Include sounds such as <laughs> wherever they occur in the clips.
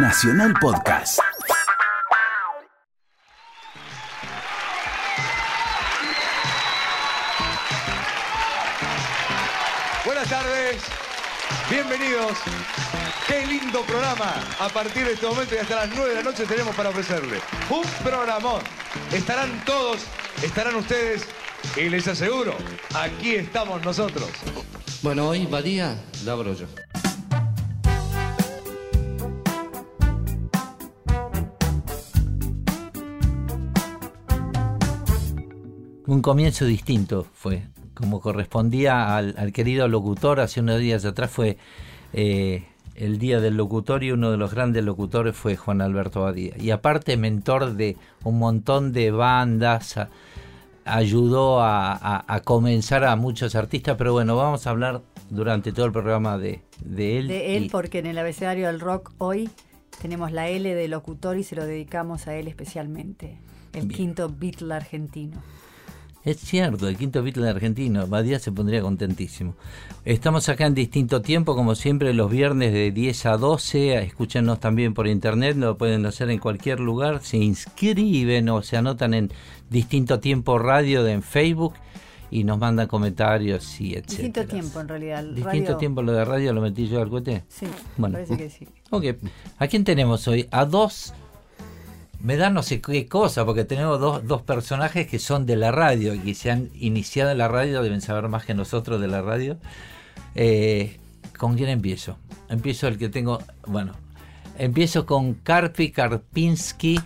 Nacional Podcast. Buenas tardes, bienvenidos. Qué lindo programa. A partir de este momento y hasta las 9 de la noche tenemos para ofrecerle un programón. Estarán todos, estarán ustedes y les aseguro, aquí estamos nosotros. Bueno, hoy Badía la abro Un comienzo distinto fue, como correspondía al, al querido locutor, hace unos días atrás fue eh, el Día del Locutor y uno de los grandes locutores fue Juan Alberto Badía. Y aparte mentor de un montón de bandas, a- ayudó a, a- a comenzar a muchos artistas, pero bueno, vamos a hablar durante todo el programa de, de él. De él, y- porque en el abecedario del rock hoy tenemos la L de locutor y se lo dedicamos a él especialmente. El Bien. quinto Beatle argentino. Es cierto, el quinto Beatle argentino, Badía se pondría contentísimo. Estamos acá en distinto tiempo, como siempre, los viernes de 10 a 12. Escúchenos también por internet, lo pueden hacer en cualquier lugar. Se inscriben o se anotan en distinto tiempo radio de, en Facebook y nos mandan comentarios y etc. Distinto tiempo en realidad. Distinto radio- tiempo lo de radio lo metí yo al cohete. Sí, Bueno. parece que sí. Ok, ¿a quién tenemos hoy? A dos. Me da no sé qué cosa, porque tenemos dos, dos personajes que son de la radio y que se han iniciado en la radio, deben saber más que nosotros de la radio. Eh, ¿Con quién empiezo? Empiezo el que tengo. Bueno, empiezo con Karpi Karpinski.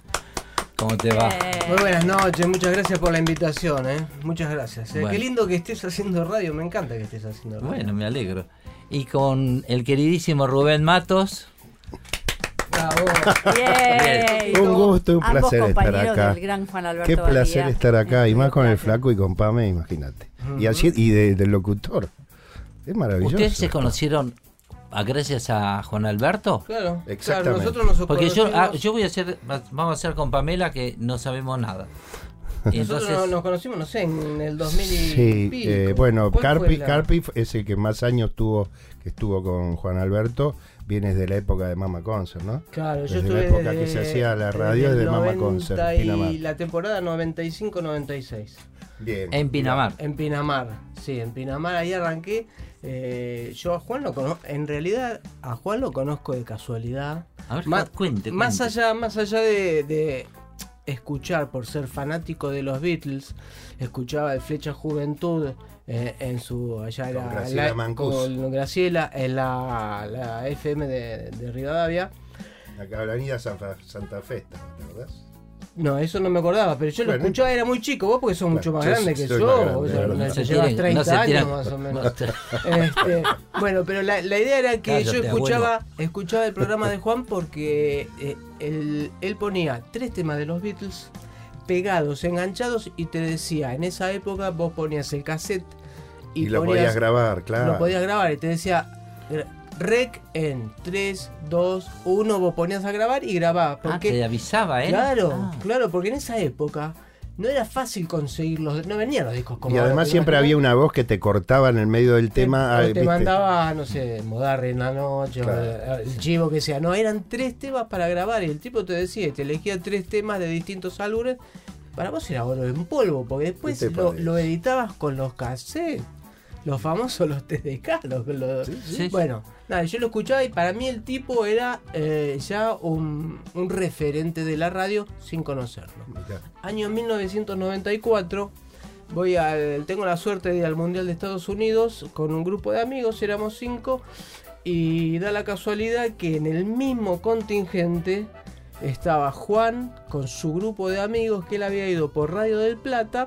¿Cómo te va? Eh, Muy buenas noches, muchas gracias por la invitación, ¿eh? Muchas gracias. Eh, Bueno. Qué lindo que estés haciendo radio, me encanta que estés haciendo radio. Bueno, me alegro. Y con el queridísimo Rubén Matos. Bravo. Un gusto, un Ambos placer estar acá. del gran Juan Alberto Qué placer Badía. estar acá, y más con el flaco y con Pame, imagínate. Y así y de- del locutor. Es maravilloso. ¿Ustedes se conocieron a- gracias a Juan Alberto? Claro, Exactamente. claro, nosotros nos Porque yo, ah, yo voy a hacer, vamos a hacer con Pamela que no sabemos nada. Y <laughs> Nosotros entonces, nos, conocimos, no sé, en el 2000 y Sí, pico. eh, bueno, ¿Cuál fue Carpi, la- Carpi es el que más años tuvo, que estuvo con Juan Alberto. Vienes de la época de Mama Concert, ¿no? Claro, yo Desde estuve la época desde- que se hacía la desde radio el de Mama 90 Concert, y Pinamar. la temporada 95-96. Bien. en Pinamar. En Pinamar, sí, en Pinamar ahí arranqué. Eh, yo a Juan lo conozco, en realidad a Juan lo conozco de casualidad. A ver, más, cuente, más allá, más allá de, de escuchar por ser fanático de los Beatles, escuchaba el Flecha Juventud eh, en su allá Con era Graciela la- Mancus. con Graciela en la, la FM de, de Rivadavia. Acá Avenida San Fa- Santa Fe, ¿te acordás? No, eso no me acordaba, pero yo lo escuchaba, era muy chico, vos porque sos mucho más yo grande que yo, grande, la No se llevas tiren- 30 no se años <laughs> más o menos. <laughs> no te- Este, bueno, pero la, la idea era que Cállate, yo escuchaba, escuchaba el programa de Juan porque eh, él, él ponía tres temas de los Beatles pegados, enganchados y te decía, en esa época vos ponías el cassette y, Y, lo ponías- podías grabar, claro. lo podías grabar y te decía rec en 3, 2, 1, vos ponías a grabar y grababas. Ah, Porque, te avisaba, ¿eh? Claro, Ah. claro, porque en esa época no era fácil conseguirlos, no venían los discos como Y además ¿te siempre había una voz que te cortaba en el medio del tema. o ah, te mandaba, no sé, Modarre en la noche, Claro. eh, el chivo que sea. No, eran tres temas para grabar y el tipo te decía, te elegía tres temas de distintos álbumes. Para vos era oro en polvo, porque después ¿Qué te lo, lo editabas con los cassettes. Los famosos los TDK. Los, los- sí. Bueno, nada, yo lo escuchaba y para mí el tipo era eh, ya un, un referente de la radio sin conocerlo. Mirá. Año 1994, voy al, tengo la suerte de ir al Mundial de Estados Unidos con un grupo de amigos, éramos cinco, y da la casualidad que en el mismo contingente estaba Juan con su grupo de amigos que él había ido por Radio del Plata.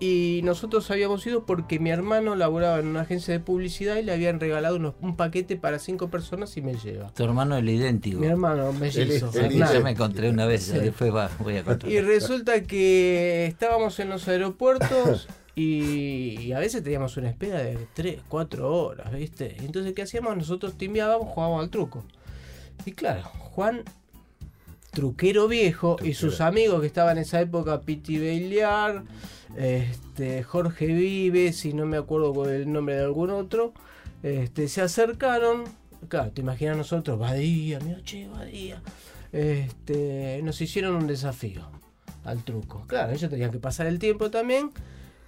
Y nosotros habíamos ido porque mi hermano laboraba en una agencia de publicidad y le habían regalado unos- un paquete para cinco personas y me lleva. Tu hermano el idéntico. Mi hermano el- Hernán. Ya me encontré una vez, Sí. después va, voy a contar. Y resulta que estábamos en los aeropuertos y, y a veces teníamos una espera de 3, 4 horas, ¿viste? Entonces, ¿qué hacíamos? Nosotros timbiábamos, jugábamos al truco. Y claro, Juan, truquero viejo, y sus amigos que estaban en esa época, Piti Bailear, este, Jorge Vives, y no me acuerdo con el nombre de algún otro, este, se acercaron Claro, te imaginas nosotros, Badía, mira, che, Badía. Este, nos hicieron un desafío al truco. Claro, ellos tenían que pasar el tiempo también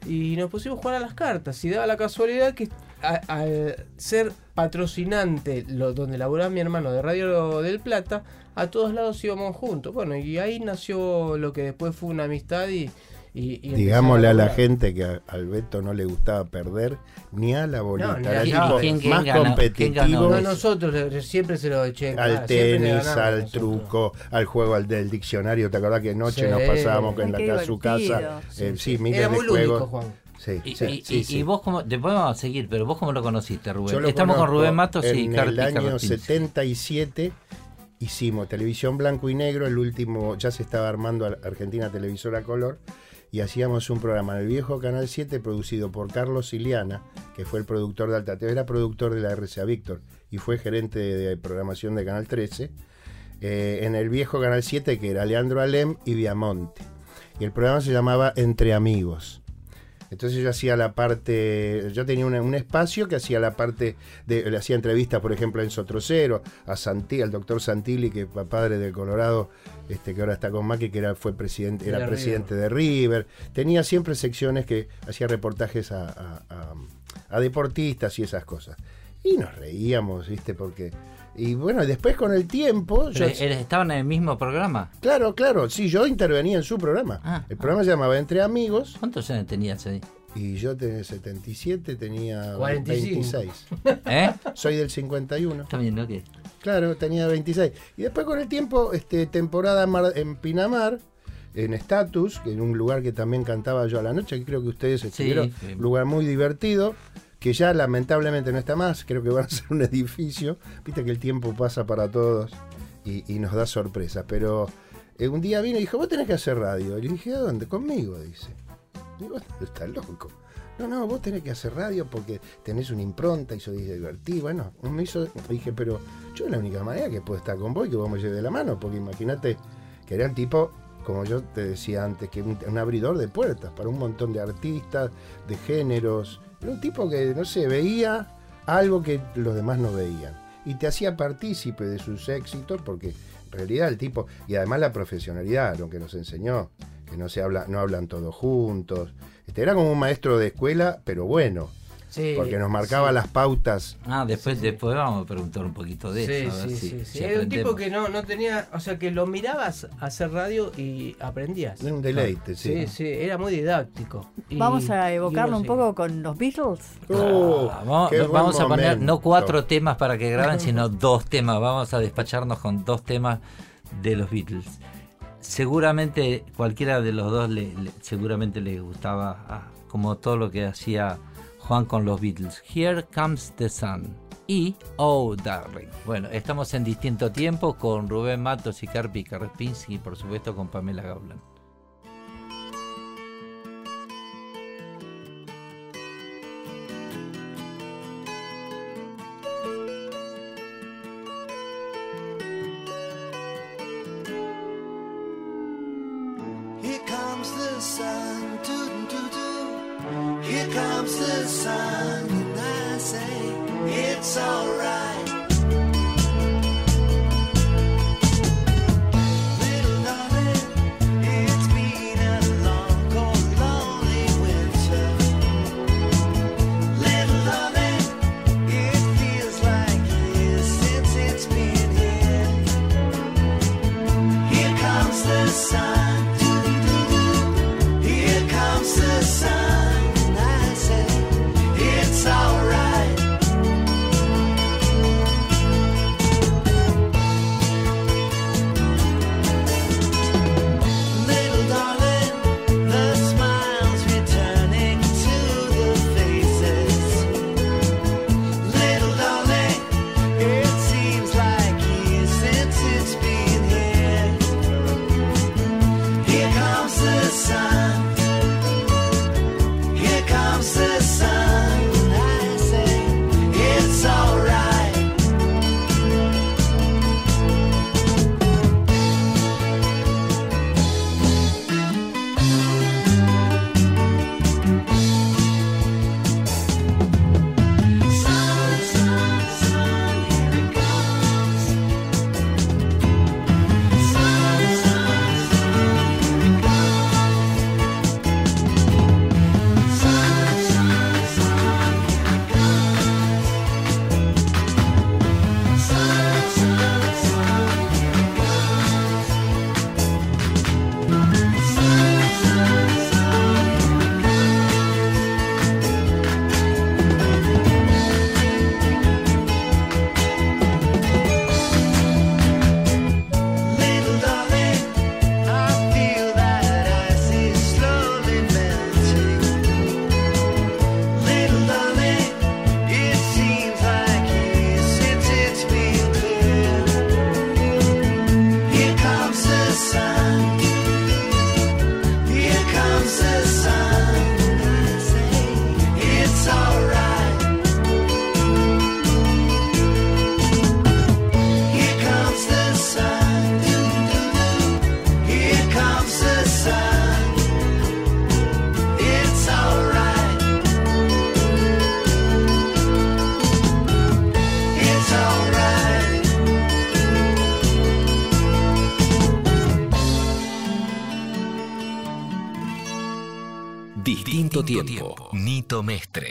y nos pusimos a jugar a las cartas. Y daba la casualidad que al ser patrocinante lo, donde laburaba mi hermano de Radio del Plata, a todos lados íbamos juntos. Bueno, y ahí nació lo que después fue una amistad y... y- y Digámosle a la gente que a Alberto no le gustaba perder ni a la bolita. No, ni Era a- el ¿Y tipo quién- quién más competitivo? No, nosotros le- siempre se lo eché. en al tenis, al nosotros. truco, al juego al del diccionario. ¿Te acordás que noche Sí. nos pasábamos en la su casa? eh, sí, miles Era de muy juegos. lúdico, Juan. Sí, Y, sí, y- sí, y- sí. y vos como, después vamos a seguir, pero vos cómo lo conociste, Rubén. Yo lo Estamos con Rubén Matos y En el año Carrapinski. 77 hicimos televisión blanco y negro, el último, ya se estaba armando Ar- Argentina Televisora Color, y hacíamos un programa en el viejo Canal 7 producido por Carlos Siliana, que fue el productor de Alta TV, era productor de la RCA Víctor y fue gerente de programación de Canal 13, eh, en el viejo Canal 7 que era Leandro Alem y Viamonte. Y el programa se llamaba Entre Amigos. Entonces yo hacía la parte, yo tenía un espacio que hacía la parte de, le hacía entrevistas, por ejemplo, a Enzo Trocero, a Santi, al doctor Santilli, que fue padre del Colorado, este, que ahora está con Macri, que era, fue presidente, era De presidente de River. Tenía siempre secciones que hacía reportajes a, a- a- a deportistas y esas cosas. Y nos reíamos, ¿viste? Porque. Y bueno, después con el tiempo. yo- Pero, ¿eres- ¿Estaban en el mismo programa? claro, claro, sí, yo intervenía en su programa. Ah, el programa se llamaba Entre Amigos. ¿Cuántos años tenías ahí? Y yo tenía 77, tenía 45. 26. ¿Eh? Soy del 51. Está bien, ¿no? Claro, tenía 26. Y después con el tiempo, este, temporada en Pinamar, en Status, que en un lugar que también cantaba yo a la noche, que creo que ustedes estuvieron, sí. un lugar muy divertido, que ya lamentablemente no está más, creo que <laughs> van a ser un edificio. Viste que el tiempo pasa para todos y, y nos da sorpresas. Pero eh, un día vino y dijo, vos tenés que hacer radio. Y le dije, ¿a dónde? Conmigo, dice. Digo, estás loco. No, no, vos tenés que hacer radio porque tenés una impronta y sos divertido. Bueno, me hizo, dije, pero yo la única manera que puedo estar con vos y que vos me lleves de la mano, porque imagínate que era un tipo, como yo te decía antes, que un, un abridor de puertas para un montón de artistas, de géneros. Era un tipo que, no sé, veía algo que los demás no veían. Y te hacía partícipe de sus éxitos, porque en realidad el tipo, y además la profesionalidad, lo que nos enseñó, que no se habla, no hablan todos juntos. Este, era como un maestro de escuela, pero bueno, Sí, porque nos marcaba sí. las pautas. Ah, después, después vamos a preguntar un poquito de Sí, eso. a ver sí, si- sí, si sí. Era un tipo que no, no tenía, o sea, que lo mirabas hacer radio y aprendías. Era un deleite, sí. Sí, sí, era muy didáctico. Y- Vamos a evocarlo un poco con los Beatles. Oh, Ah, vamos qué buen vamos a poner no cuatro temas para que graben, <laughs> sino dos temas. Vamos a despacharnos con dos temas de los Beatles. Seguramente cualquiera de los dos le, seguramente le gustaba, ah, como todo lo que hacía Juan con los Beatles. Here Comes the Sun y Oh Darling. Bueno, estamos en distinto tiempo con Rubén Matos y Carpi Karpinski y por supuesto con Pamela Gaulan. Nito Mestre.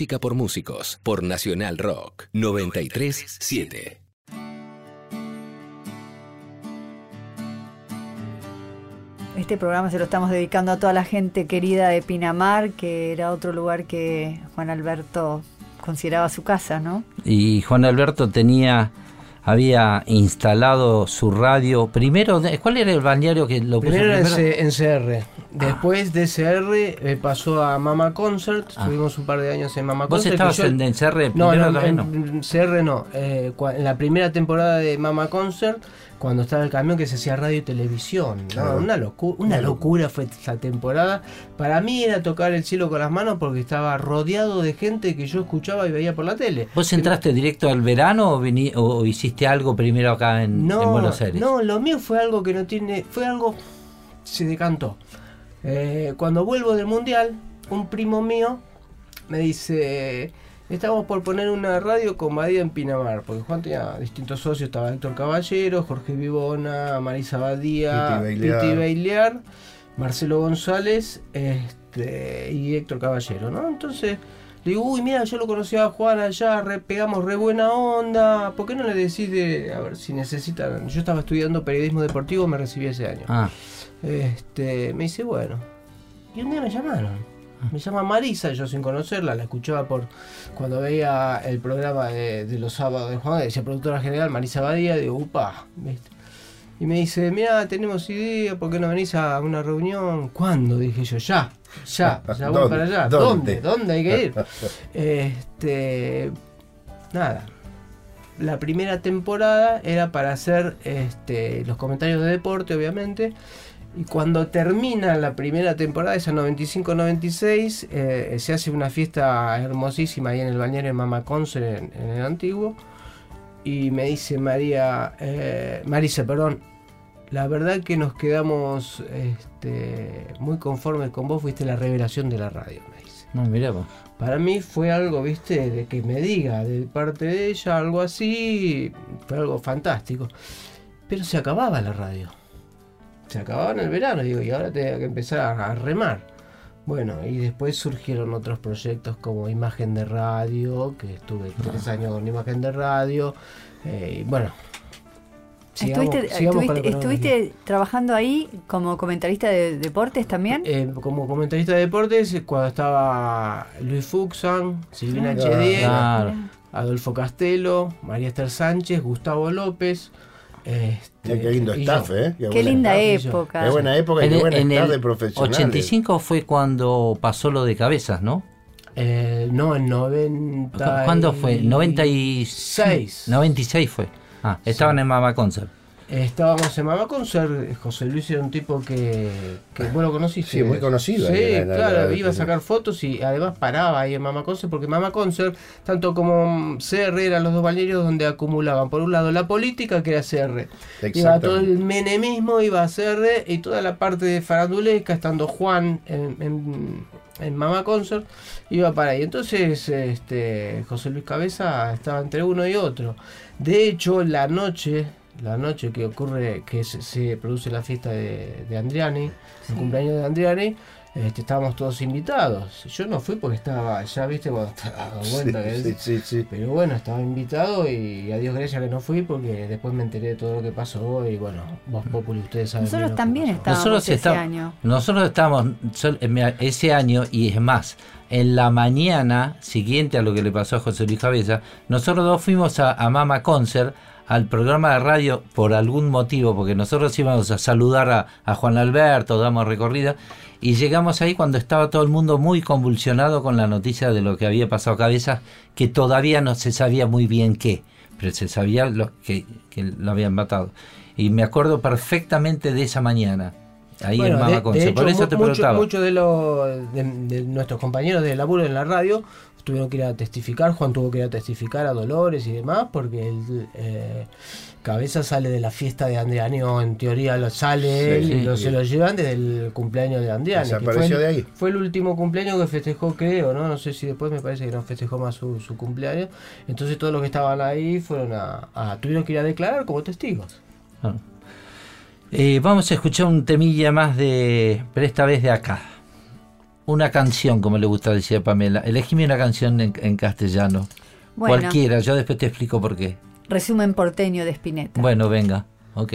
Música por músicos. Por Nacional Rock. 937. Este programa se lo estamos dedicando a toda la gente querida de Pinamar, que era otro lugar que Juan Alberto consideraba su casa, ¿no? Y Juan Alberto tenía, había instalado su radio. Primero, ¿cuál era el balneario que lo puso Primero era primero? en CR. Después de CR eh, pasó a Mama Concert. Ah. Estuvimos un par de años en Mama ¿Vos Concert. estabas que yo- en, en CR No, no? en CR no. Eh, cua- en la primera temporada de Mama Concert, cuando estaba el camión que se hacía radio y televisión. ¿no? Una, locu- una locura fue esa temporada. Para mí era tocar el cielo con las manos porque estaba rodeado de gente que yo escuchaba y veía por la tele. ¿Vos entraste directo al verano o, o hiciste algo primero acá en, No, en Buenos Aires? no, lo mío fue algo que no tiene, fue algo, se decantó. Eh, cuando vuelvo del mundial, un primo mío me dice, estamos por poner una radio con Badía en Pinamar, porque Juan tenía distintos socios, estaba Héctor Caballero, Jorge Vivona, Marisa Badía, Piti Bailear. Marcelo González este, y Héctor Caballero, ¿no? Entonces le digo, uy, mira, yo lo conocía a Juan allá, re- pegamos re buena onda, ¿por qué no le decís de, a ver, si necesitan? Yo estaba estudiando periodismo deportivo, me recibí ese año. Ah, Este, me dice, bueno. Y un día me llamaron. Me llama Marisa, yo sin conocerla, la escuchaba por cuando veía el programa de, de los sábados de Juan, decía productora general Marisa Badía, digo, upa, ¿viste? Y me dice, mira, tenemos idea, ¿por qué no venís a una reunión? ¿Cuándo? Dije yo, ya, ya, <laughs> ya voy para allá. ¿Dónde? ¿Dónde? ¿Dónde hay que ir? <laughs> Este, nada. La primera temporada era para hacer este, los comentarios de deporte, obviamente. Y cuando termina la primera temporada, esa 95-96, eh, se hace una fiesta hermosísima ahí en el balneario de Mama Concert en, en el antiguo. Y me dice María, eh, Marisa, perdón, la verdad que nos quedamos este, muy conformes con vos, fuiste la revelación de la radio, me dice. No, mirá vos. Para mí fue algo, viste, de que me diga de parte de ella algo así, fue algo fantástico. Pero se acababa la radio. Se acababa en el verano, digo, y ahora tenía que empezar a, a remar. Bueno, y después surgieron otros proyectos como Imagen de Radio, que estuve tres años con Imagen de Radio. eh, y bueno. sigamos- ¿Estuviste, sigamos trabajando ahí como comentarista de deportes también? Eh, como comentarista de deportes, eh, cuando estaba Luis Fuxan, Silvina Ah, Claro. Adolfo Castelo, María Esther Sánchez, Gustavo López. Este, qué lindo staff, yo. ¿eh? Qué buena- linda yo. época. Qué buena época y En, qué buena en staff el de profesionales. 85 fue cuando pasó lo de cabezas, ¿no? Eh, no, en 90. ¿Cuándo fue? 96. Seis. 96 fue. Ah, estaban en Mama Concert. Estábamos en Mamá Concert. José Luis era un tipo que, que vos lo conociste. Sí, muy conocido Sí, ahí en la- claro, la- iba a sacar fotos y además paraba ahí en Mamá Concert porque Mamá Concert, tanto como CR eran los dos balnearios donde acumulaban, por un lado la política que era CR. Iba todo el menemismo, iba a CR y toda la parte de farandulesca, estando Juan en, en, en Mamá Concert, iba para ahí. Entonces, este, José Luis Cabeza estaba entre uno y otro. De hecho, la noche, la noche que ocurre, que se, se produce la fiesta de, de Andriani, el cumpleaños de Andriani, este, estábamos todos invitados. Yo no fui porque estaba, ya viste, cuando estaba que- Sí, sí, sí. pero bueno, estaba invitado y a Dios gracias que no fui porque después me enteré de todo lo que pasó y bueno, vos Populi, ustedes saben. Nosotros también estábamos Nosotros ese está- año. Nosotros estábamos eh, ese año, y es más, en la mañana siguiente a lo que le pasó a José Luis Cabeza, nosotros dos fuimos a, a Mama Concert, al programa de radio, por algún motivo, porque nosotros íbamos a saludar a, a Juan Alberto, damos recorrida, y llegamos ahí cuando estaba todo el mundo muy convulsionado con la noticia de lo que había pasado a Cabeza, que todavía no se sabía muy bien qué, pero se sabía lo, que, que lo habían matado. Y me acuerdo perfectamente de esa mañana. Ahí Bueno, en de- Mama de. Por hecho, eso te mu- mucho- preguntaba. Muchos de, los- de, de nuestros compañeros de laburo en la radio tuvieron que ir a testificar. Juan tuvo que ir a testificar a Dolores y demás porque el eh, cabeza sale de la fiesta de Andrianio. En teoría lo sale él Sí, y sí. lo- se lo llevan desde el cumpleaños de Desapareció fue el, de ahí. Fue el último cumpleaños que festejó, creo, ¿no? No sé si después me parece que no festejó más su, su cumpleaños. Entonces todos los que estaban ahí fueron a, a- tuvieron que ir a declarar como testigos. Ah. Eh, vamos a escuchar un temilla más de, pero esta vez de acá. Una canción, como le gusta decir a Pamela. Elegime una canción en, en castellano. Bueno, Cualquiera, yo después te explico por qué. resumen porteño de Spinetta. Bueno, venga. Ok.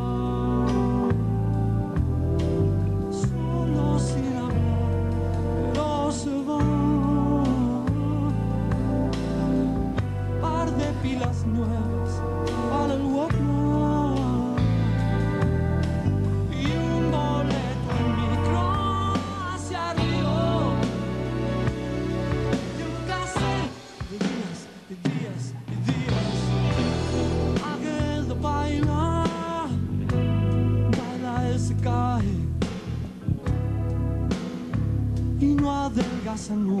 adelgaza nunca.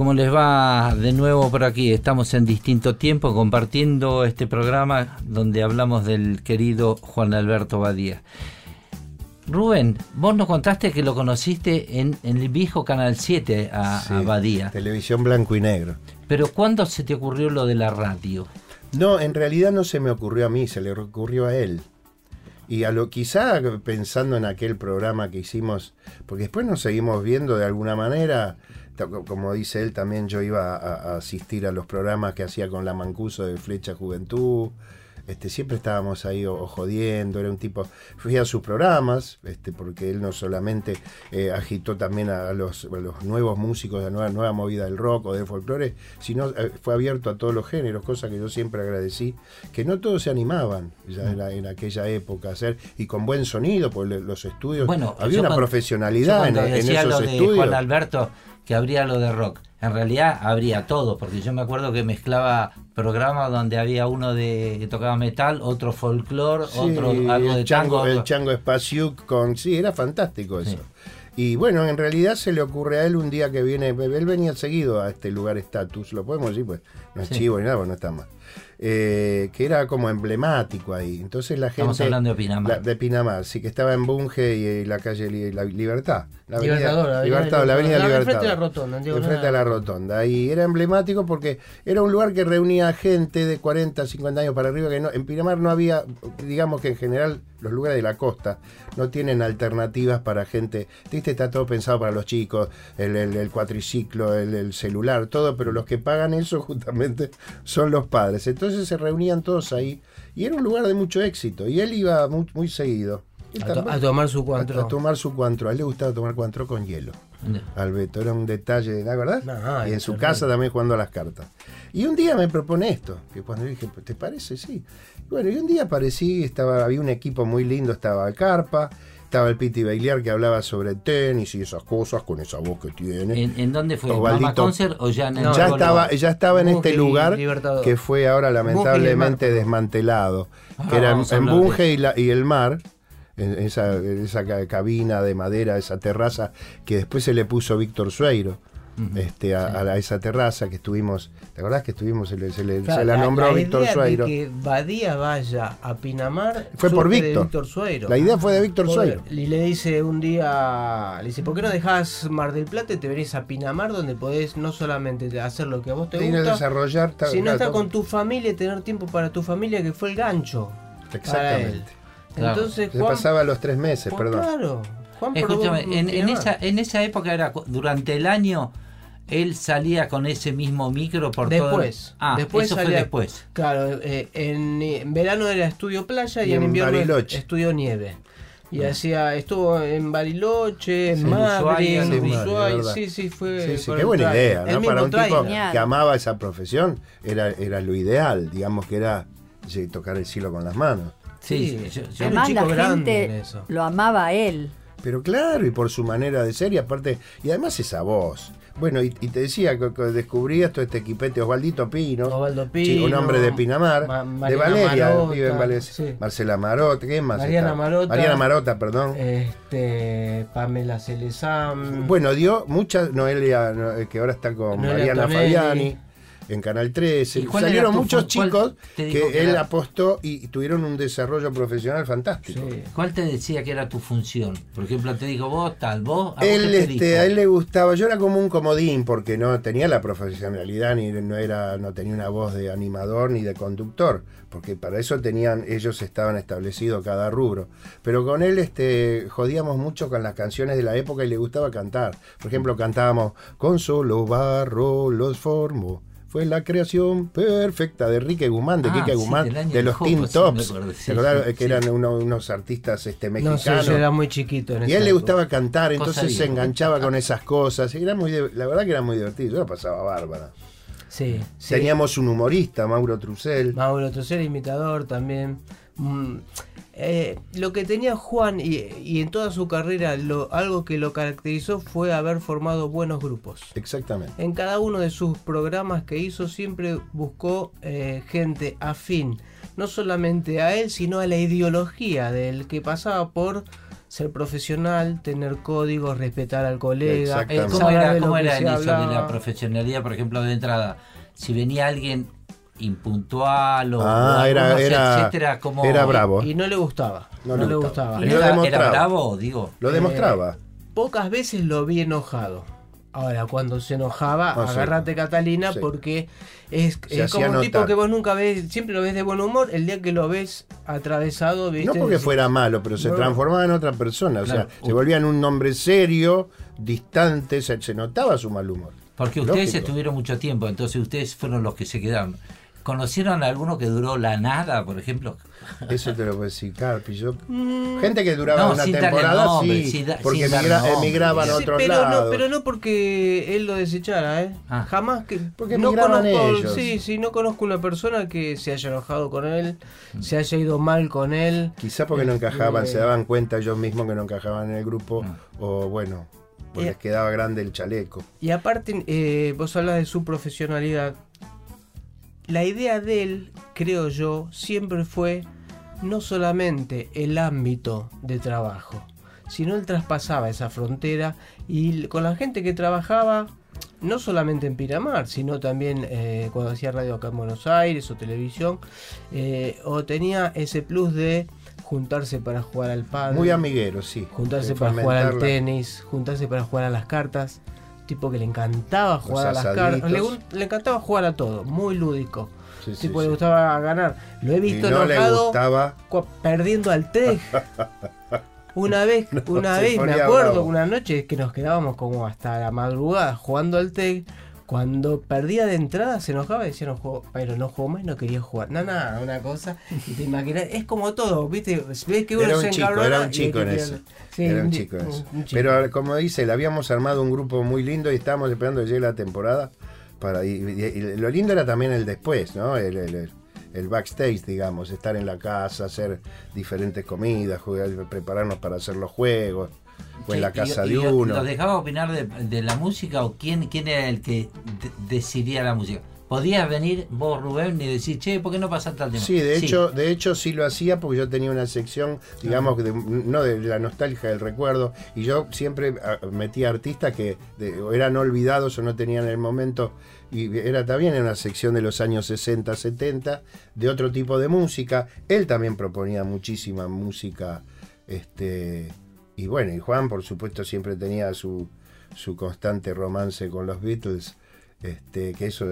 ¿Cómo les va de nuevo por aquí? Estamos en distinto tiempo compartiendo este programa donde hablamos del querido Juan Alberto Badía. Rubén, vos nos contaste que lo conociste en, en el viejo Canal 7 a, Sí, a Badía. Televisión blanco y negro. Pero ¿cuándo se te ocurrió lo de la radio? No, en realidad no se me ocurrió a mí, se le ocurrió a él. Y a lo quizá pensando en aquel programa que hicimos, porque después nos seguimos viendo de alguna manera, como dice él, también yo iba a, a asistir a los programas que hacía con la Mancuso de Flecha Juventud. Este, siempre estábamos ahí o, o jodiendo, era un tipo, fui a sus programas, este, porque él no solamente eh, agitó también a, a los, a los nuevos músicos de la nueva, nueva movida del rock o del folclore, sino eh, fue abierto a todos los géneros, cosa que yo siempre agradecí, que no todos se animaban ya en, la- en aquella época a hacer, y con buen sonido, porque le- los estudios, Bueno, había una cuando- profesionalidad en, en esos lo de estudios. Juan Alberto que habría lo de rock. En realidad habría todo, porque yo me acuerdo que mezclaba programas donde había uno de que tocaba metal, otro folclore, Sí, otro algo de el tango. chango, el otro- chango Spasiuk con sí era fantástico eso Sí. y bueno en realidad se le ocurre a él un día que viene él venía seguido a este lugar estatus lo podemos decir pues no es Sí. chivo ni nada pues no está mal eh, que era como emblemático ahí entonces la gente Estamos hablando de Pinamar. la- de Pinamar sí que estaba en Bunge y, la calle Li- la Libertad la avenida- Libertador, la avenida Libertad, la avenida Libertador. Libertad Enfrente de la rotonda. Enfrente a la rotonda y era emblemático porque era un lugar que reunía gente de 40, 50 años para arriba que no, en Pinamar no había, digamos que en general los lugares de la costa no tienen alternativas para gente, viste, está todo pensado para los chicos, el, el- el cuatriciclo, el, el celular, todo, pero los que pagan eso <laughs> justamente son los padres. Entonces se reunían todos ahí y era un lugar de mucho éxito y él iba muy, muy seguido. A, to- también- a tomar su cuantro. a tomar su cuantro. A él le gustaba tomar cuantro con hielo. Al Beto, era un detalle, ¿la verdad? No, y en su terrible. casa también jugando a las cartas. Y un día me propone esto, que cuando dije, ¿te parece? Sí. Bueno, y un día aparecí, estaba, había un equipo muy lindo, estaba Carpa, estaba el Piti Bailiar que hablaba sobre tenis y esas cosas con esa voz que tiene. ¿En, en dónde fue? Osvaldito- ¿Mama Concert o ya en el No, ya estaba, lugar? ya estaba en Bunge este lugar Libertador. que fue ahora lamentablemente desmantelado, Ah, que era en, Bunge y, la- y el mar, en esa, en esa ca- cabina de madera, esa terraza, que después se le puso Víctor Sueiro. Este, a, a la- esa terraza que estuvimos, ¿te acordás que estuvimos? Se, le- se le- Claro, se la nombró Víctor idea Sueiro. De que Badía vaya a Pinamar Fue por Víctor. Víctor Sueiro. La idea fue de Víctor Sueiro. Y le dice un día, le dice, ¿por qué no dejás Mar del Plata y te venís a Pinamar donde podés no solamente hacer lo que a vos te a gusta, desarrollar. sino ta- estar ta- con tu familia y tener tiempo para tu familia que fue el gancho. Exactamente. Claro. Entonces Se Juan, pasaba los tres meses, Juan, perdón. claro, Juan Escúchame, en, en esa, en esa época era durante el año él salía con ese mismo micro por todo. Después. Ah, después eso fue salía- después. Claro, eh, en, en verano era estudio playa y, Y en en invierno Bariloche. estudio nieve. Y hacía, estuvo en Bariloche, en Sí, Madrid, en sí, Ushuaia, sí, sí, fue. Sí, sí, con qué buena idea, El ¿no? Para un tipo que amaba esa profesión, era, era lo ideal, digamos que era sí, tocar el cielo con las manos. Sí, Sí, yo- yo- era un Además, chico la en gente eso. lo amaba a él. Pero claro, y por su manera de ser, y aparte, y además esa voz. Bueno, y, y te decía que, que descubrí esto, este equipete Osvaldito Pino, Osvaldo sí, un Pino, hombre de Pinamar, Ma- de Valeria, Marota, vive en Valeria, sí. Marcela Marota, ¿qué más? Mariana está? Marota. Mariana Marota, perdón. Este, Pamela Celezán. Bueno, dio muchas, Noelia, no, eh, que ahora está con Noelia Mariana. Fabiani en Canal 13. ¿Y cuál Salieron muchos chicos que él apostó y tuvieron un desarrollo profesional fantástico. Sí. ¿Cuál te decía que era tu función? Por ejemplo, te digo vos, tal, vos. ¿a vos Él, qué te este, a él le gustaba, yo era como un comodín porque no tenía la profesionalidad ni no era, no tenía una voz de animador ni de conductor, porque para eso tenían, ellos estaban establecidos cada rubro. Pero con él, este, jodíamos mucho con las canciones de la época y le gustaba cantar. Por ejemplo, cantábamos Con solo barro los formo. Fue la creación perfecta de Enrique Guzmán, de Ah, Guzmán, de los Teen Tops. me acuerdo, sí, ¿Te acordás sí, que eran uno- unos artistas este, No mexicanos? yo era muy chiquito en Y a él le gustaba cantar, entonces se bien. enganchaba con esas cosas. Era muy, la verdad que era muy divertido. Yo la pasaba bárbara. Sí. Teníamos un humorista, Mauro Trucel. Mauro Tosera, imitador también. Mm, eh, lo que tenía Juan y, y en toda su carrera, lo, algo que lo caracterizó fue haber formado buenos grupos. Exactamente. En cada uno de sus programas que hizo siempre buscó eh, gente afín, no solamente a él, sino a la ideología del que pasaba por ser profesional, tener códigos, respetar al colega. Exactamente. ¿Cómo era, cómo era eso de la profesionalidad, por ejemplo, de entrada? Si venía alguien impuntual o, Ah, era- algunos, era- etcétera, como era bravo. Y no le gustaba. No No, le gustaba. gustaba. Y lo ¿Era, era bravo, digo? Lo Eh, demostraba. Pocas veces lo vi enojado. Ahora, cuando se enojaba, Ah, sí. agárrate Catalina, Sí. porque es, como un tipo que vos nunca ves, siempre lo ves de buen humor, el día que lo ves atravesado, ¿viste? No porque fuera malo, pero se No. transformaba en otra persona. O sea, se volvía en un hombre serio, distante, se, se notaba su mal humor. Porque ustedes Lógico. estuvieron mucho tiempo, entonces ustedes fueron los que se quedaron. ¿Conocieron a alguno que duró la nada, por ejemplo? Eso te lo puedo decir, Carpi. Yo, Mm, gente que duraba No, una temporada, nombre, sí, sin da- porque emigra- emigraban a sí, otros pero lados. no, pero no porque él lo desechara, ¿eh? Ah. Jamás que Porque no conozco, ellos. sí, sí, no conozco una persona que se haya enojado con él, Mm. se haya ido mal con él. Quizá porque no Este, encajaban, se daban cuenta ellos mismos que no encajaban en el grupo, Ah. o bueno, pues Y- les quedaba grande el chaleco. Y aparte, eh, vos hablas de su profesionalidad. La idea de él, creo yo, siempre fue no solamente el ámbito de trabajo, sino él traspasaba esa frontera y con la gente que trabajaba, no solamente en Piramar, sino también eh, cuando hacía radio acá en Buenos Aires o televisión, eh, o tenía ese plus de juntarse para jugar al padre. Muy amiguero, sí. Juntarse para jugar al tenis, juntarse para jugar a las cartas. Tipo que le encantaba jugar a las cartas. Le, encantaba jugar a todo, muy lúdico. Sí, tipo sí. le gustaba ganar. Lo he visto no le enojado gustaba. perdiendo al TEG. <laughs> Una vez, No, una vez me acuerdo bravo. una noche que nos quedábamos como hasta la madrugada jugando al TEG. Cuando perdía de entrada se enojaba y decía no juego, pero no juego más y no quería jugar. No, no, una cosa. Y te imaginas, es como todo, ¿viste? Ves que uno Era se un chico, era un chico en eso. Sí, era un chico en eso. un chico. Pero como dice, le habíamos armado un grupo muy lindo y estábamos esperando que llegue la temporada. Para, y, y- y lo lindo era también el después, ¿no? El, el- el- el backstage, digamos, estar en la casa, hacer diferentes comidas, jugar, prepararnos para hacer los juegos, o en la Sí, casa y- de y uno. ¿Los dejaba opinar de, de la música o quién, quién era el que de- decidía la música? ¿Podías venir vos, Rubén, y decir, che, ¿por qué no pasaste al tema? Sí, de hecho, de hecho sí lo hacía porque yo tenía una sección, digamos, de- no de la nostalgia del recuerdo, y yo siempre ah, metía artistas que de- eran olvidados o no tenían el momento, y era también en una sección de los años 60, 70, de otro tipo de música. Él también proponía muchísima música, este, y bueno, y Juan, por supuesto, siempre tenía su, su constante romance con los Beatles. Este, que eso,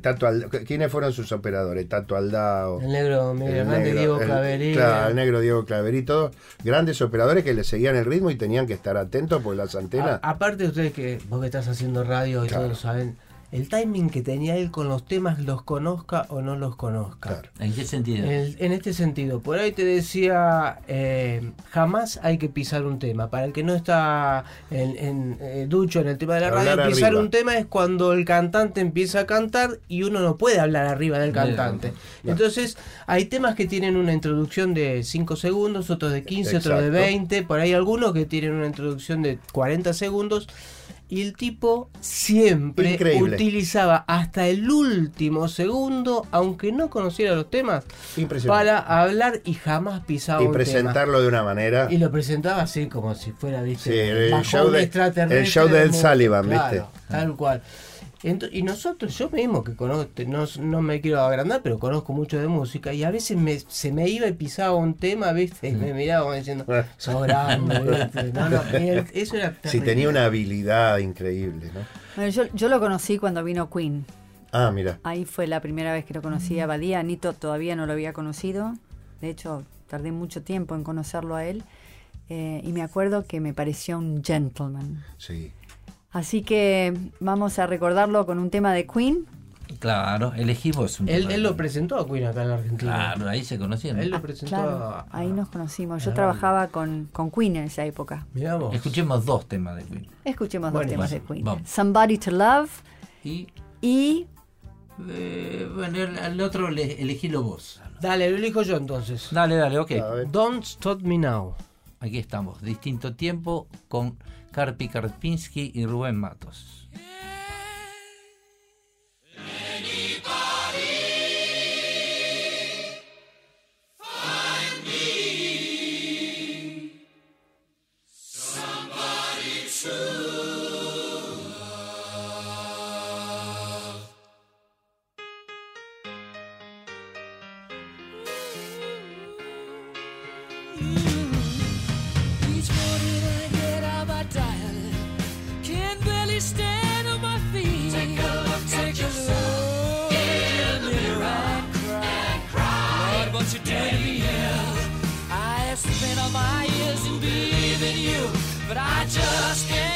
Tato Alda- ¿quiénes fueron sus operadores? Tato Aldao, El negro Miguel el Hernández, negro- Diego el- Clavería. claro, el negro Diego Claverí, todos grandes operadores que le seguían el ritmo y tenían que estar atentos porque las antenas. A- aparte de ustedes que vos que estás haciendo radio y Claro. todos lo saben, el timing que tenía él con los temas, los conozca o no los conozca. Claro. ¿En qué sentido? En, en este sentido, por ahí te decía, eh, jamás hay que pisar un tema. Para el que no está en, en, eh, ducho en el tema de la Hablar radio, pisar arriba. un tema es cuando el cantante empieza a cantar y uno no puede hablar arriba del cantante. Claro. Entonces, hay temas que tienen una introducción de 5 segundos, otros de 15, otros de Exacto. 20, por ahí algunos que tienen una introducción de 40 segundos. Y el tipo siempre Increíble. utilizaba hasta el último segundo, aunque no conociera los temas, para hablar y jamás pisaba y un presentarlo de una manera. Y lo presentaba así como si fuera, viste, Sí, el show de- el show de Ed muy- Sullivan, claro, ¿viste? Tal cual. Y nosotros, yo mismo que conozco, no, no me quiero agrandar, pero conozco mucho de música, y a veces me, se me iba y pisaba un tema, viste, y me miraba como diciendo, <laughs> sos grande, ¿viste? No, no, <laughs> él- eso era terrible. tenía una habilidad increíble, ¿no? Bueno, yo, yo lo conocí cuando vino Queen. Ah, mira. Ahí fue la primera vez que lo conocí a Badía. Anito todavía no lo había conocido. De hecho, tardé mucho tiempo en conocerlo a él. Eh, y me acuerdo que me pareció un gentleman. Sí. Así que vamos a recordarlo con un tema de Queen. Claro, elegimos un Él, tema. él lo presentó a Queen acá en la Argentina. Claro, ahí se conocían. Él lo presentó Claro, a, ahí nos conocimos. Yo a- trabajaba con, con Queen en esa época. Mirá vos. Escuchemos dos temas de Queen. Escuchemos Bueno, dos temas de Queen. vamos. Somebody to Love Y y eh, bueno, el, el otro le, elegílo vos. Dale, lo elijo yo entonces. Dale, dale, ok. Don't Stop Me Now. Aquí estamos, distinto tiempo con Karpi Karpinski y Rubén Matos. Me? I have spent all my years in believing you, but I just can't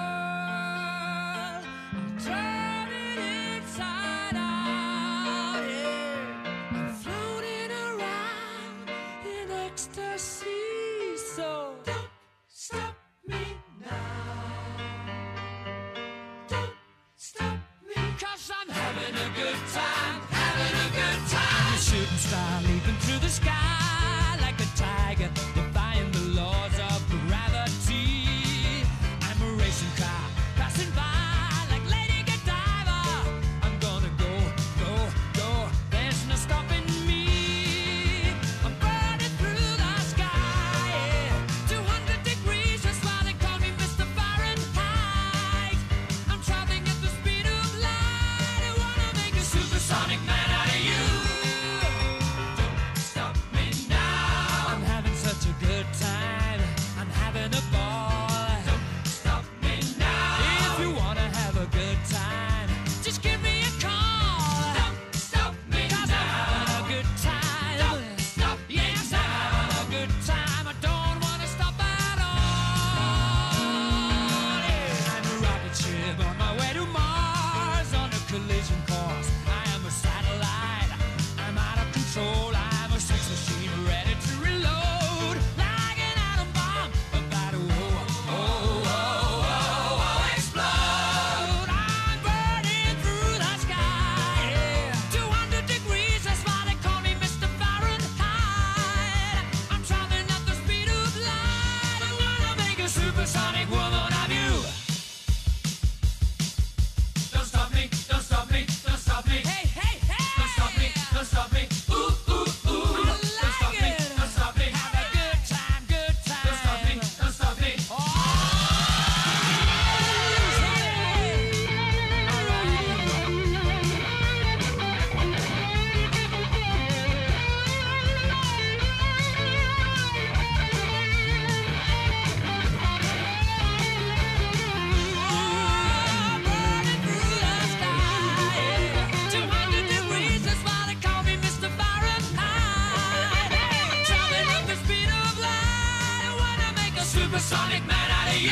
supersonic man out of you.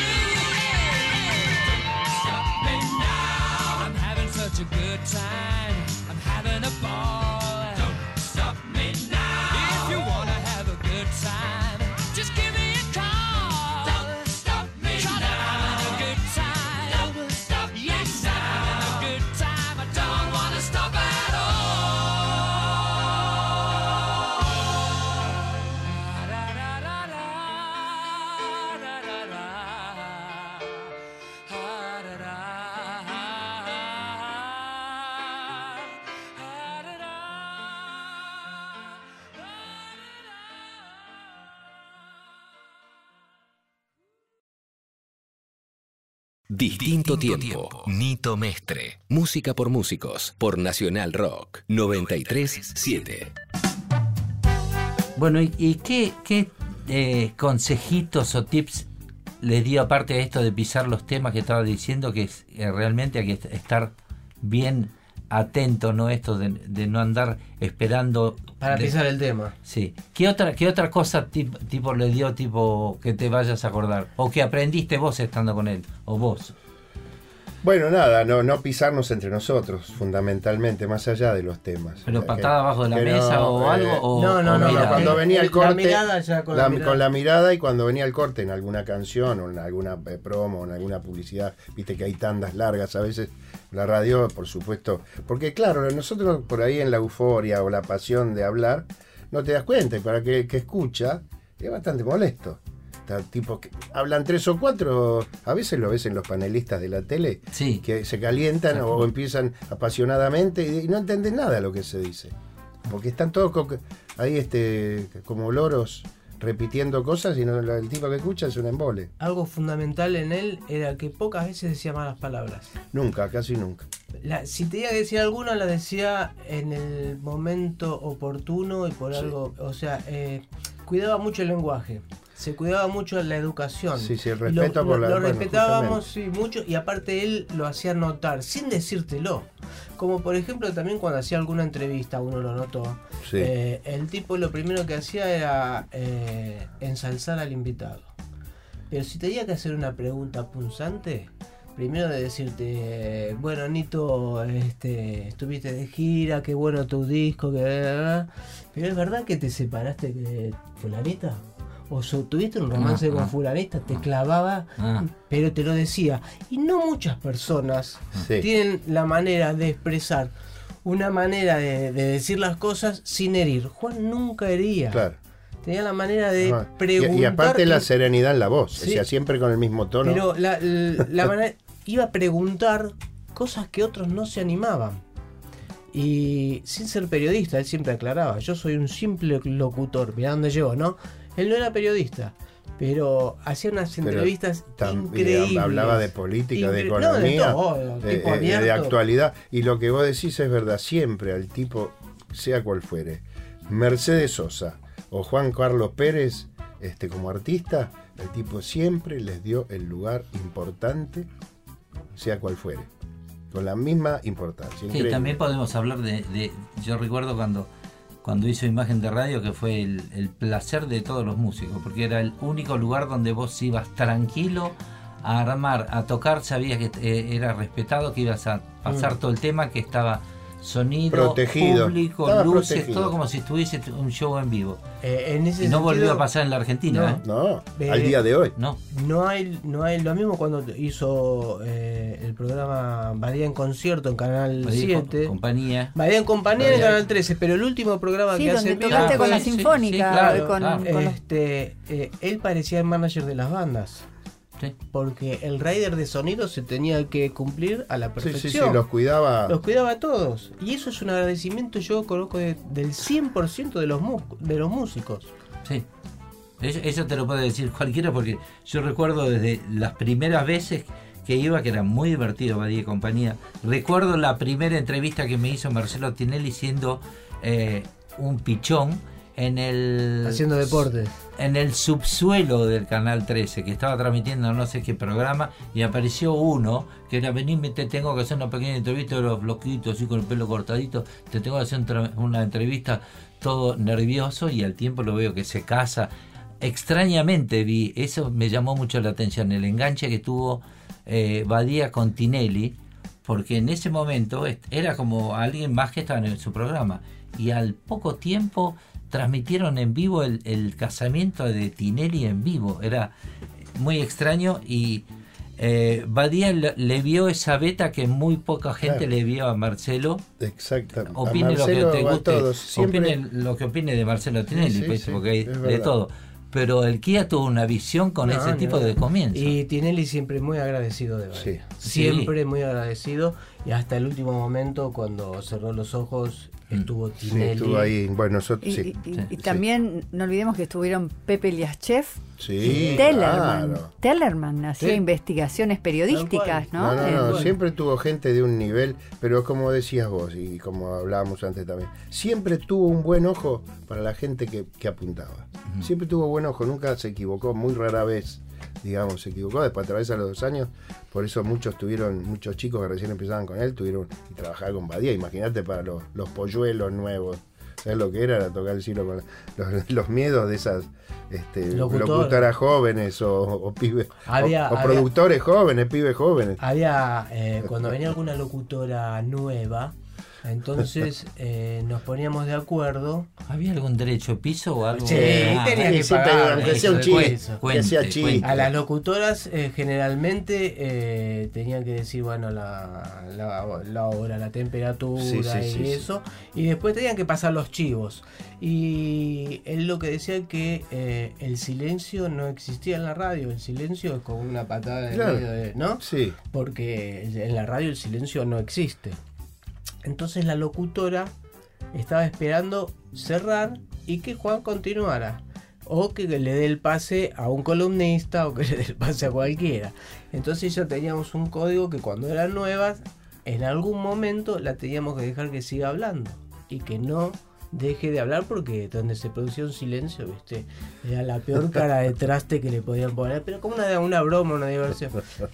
Stop me now. I'm having such a good time. I'm having a ball. Distinto tiempo. Nito Mestre. Música por músicos. Por Nacional Rock. 937. Bueno, ¿y, y qué, qué, eh, consejitos o tips les dio aparte de esto de pisar los temas que estaba diciendo que es, eh, realmente hay que est- estar bien atento, no esto de, de no andar esperando Para pisar el tema. Sí. ¿Qué otra, qué otra cosa tip- tipo le dio tipo que te vayas a acordar? O que aprendiste vos estando con él, o vos. Bueno, nada, no, no pisarnos entre nosotros, fundamentalmente, más allá de los temas. Pero O sea, patada que- abajo de la mesa o eh, algo, o- No, no, o no, No, cuando venía el la corte. mirada ya con la mirada. con la mirada y cuando venía el corte en alguna canción o en alguna eh, promo, en alguna publicidad, viste que hay tandas largas a veces. La radio, por supuesto. Porque, claro, nosotros por ahí en la euforia o la pasión de hablar, no te das cuenta. Y para que el que escucha, es bastante molesto. Tipo que hablan tres o cuatro, a veces lo ves en los panelistas de la tele, Sí. que se calientan o empiezan apasionadamente y, no entienden nada de lo que se dice. Porque están todos ahí este, como loros repitiendo cosas y no, el tipo que escucha es un embole. Algo fundamental en él era que pocas veces decía malas palabras. Nunca, casi nunca. La- si tenía que decir alguna, la decía en el momento oportuno y por Sí. algo. O sea, eh, cuidaba mucho el lenguaje. Se cuidaba mucho la educación. Sí, sí, el respeto lo, por la- lo bueno, respetábamos sí, mucho y aparte él lo hacía notar sin decírtelo. Como por ejemplo también cuando hacía alguna entrevista, uno lo notó. Sí. eh, el tipo lo primero que hacía era eh, ensalzar al invitado. Pero si tenía que hacer una pregunta punzante, primero de decirte, bueno, Nito, este, estuviste de gira, qué bueno tu disco, que... Pero es verdad que te separaste de fulanita. O so- tuviste un romance Ah, con ah. te clavaba, Ah. pero te lo decía. Y no muchas personas Sí. tienen la manera de expresar una manera de, de decir las cosas sin herir. Juan nunca hería. Claro. Tenía la manera de Ah, y, preguntar. y aparte la serenidad en la voz, Sí. o sea, siempre con el mismo tono. Pero la, la- la manera. iba a preguntar cosas que otros no se animaban. Y sin ser periodista, él siempre aclaraba: Yo soy un simple locutor. Mirá dónde llevo, ¿no? Él no era periodista. Pero hacía unas entrevistas tam- y increíbles. hablaba de política, de Incre- no, de economía, todo, de, tipo eh, de actualidad. Y lo que vos decís es verdad, siempre al tipo, sea cual fuere, Mercedes Sosa o Juan Carlos Pérez, este, como artista, el tipo siempre les dio el lugar importante, sea cual fuere. Con la misma importancia. Sí, increíble. también podemos hablar de, de- Yo recuerdo cuando, cuando hizo imagen de radio que fue el, el placer de todos los músicos, porque era el único lugar donde vos ibas tranquilo a armar, a tocar, sabías que eh, era respetado, que ibas a pasar Mm. todo el tema, que estaba sonido, Protegido. público, Estaba luces, protegido. todo como si estuviese un show en vivo. Eh, en ese Y no volvió sentido, a pasar en la Argentina, no. ¿eh? No, Eh, al día de hoy. No. No hay, no hay lo mismo cuando hizo eh, el programa Badía en concierto en Canal Badía y 7. co- compañía. Badía en compañía en Badía. Canal 13, pero el último programa Sí, que hace donde en vivo- tocaste con la sí, sí, Sinfónica. sí, claro, con, claro. con los- este, eh, él parecía el manager de las bandas. Sí. Porque el rider de sonido se tenía que cumplir a la Sí, perfección. sí, sí, los cuidaba. Los cuidaba a todos. Y eso es un agradecimiento, yo conozco de- del 100% de los, mu- de los músicos. Sí. Eso, eso te lo puede decir cualquiera porque yo recuerdo desde las primeras veces que iba, que era muy divertido Badía y compañía. Recuerdo la primera entrevista que me hizo Marcelo Tinelli siendo eh, un pichón en el Haciendo deportes. en el subsuelo del canal 13 que estaba transmitiendo no sé qué programa y apareció uno que era venime te tengo que hacer una pequeña entrevista de los bloquitos así con el pelo cortadito te tengo que hacer una entrevista todo nervioso y al tiempo lo veo que se casa extrañamente vi eso me llamó mucho la atención el enganche que tuvo eh, Badía con Tinelli porque en ese momento era como alguien más que estaba en su programa y al poco tiempo transmitieron en vivo el, el casamiento de Tinelli en vivo era muy extraño y eh, Badía le, le vio esa beta que muy poca gente Claro. le vio a Marcelo. A opine lo que te guste siempre- opine lo que opine de Marcelo Tinelli sí, pues, sí, porque hay de verdad. todo pero el Kia tuvo una visión con No, ese no. tipo de comienzo Y Tinelli siempre muy agradecido de Badía. Sí. Siempre muy agradecido. Y hasta el último momento, cuando cerró los ojos estuvo Sí, Tinelli. estuvo ahí. Bueno, nosotros Y, sí. y- y- Sí. y también no olvidemos que estuvieron Pepe Liaschev Sí, y Tellerman. claro. Tellerman hacía Sí. investigaciones periodísticas, ¿no? No, no, no, siempre tuvo gente de un nivel, pero como decías vos y como hablábamos antes también, siempre tuvo un buen ojo para la gente que, que apuntaba. Siempre tuvo buen ojo, nunca se equivocó, muy rara vez, digamos, se equivocó. Después atraviesa los dos años, por eso muchos tuvieron, muchos chicos que recién empezaban con él, tuvieron y trabajaba con Badía. Imagínate para los, los polluelos nuevos. ¿Sabes lo que era? Era tocar el cielo con <laughs> los, los miedos de esas este, Locutor. locutoras jóvenes o, o pibes, o- Había- o, había- productores jóvenes, pibes jóvenes. Había, eh, cuando venía alguna locutora nueva, entonces <laughs> eh, nos poníamos de acuerdo. ¿Había algún derecho de piso o algo? Sí, Ah, tenía que pagar. aunque sea un chiste, que sea. A las locutoras eh, generalmente eh, tenían que decir, bueno, la, la, la hora, la temperatura Sí, sí, y sí, sí. eso. Y después tenían que pasar los chivos. Y él lo que decía que eh, el silencio no existía en la radio. El silencio es con una patada de Claro. medio de- ¿no? Sí, Porque en la radio el silencio no existe. Entonces la locutora estaba esperando cerrar y que Juan continuara. O que le dé el pase a un columnista o que <laughs> le dé el pase a cualquiera. Entonces ya teníamos un código que cuando eran nuevas, en algún momento la teníamos que dejar que siga hablando. Y que no deje de hablar porque donde se producía un silencio, viste, era la peor cara de traste que le podían poner, pero como una, una broma, una diversión.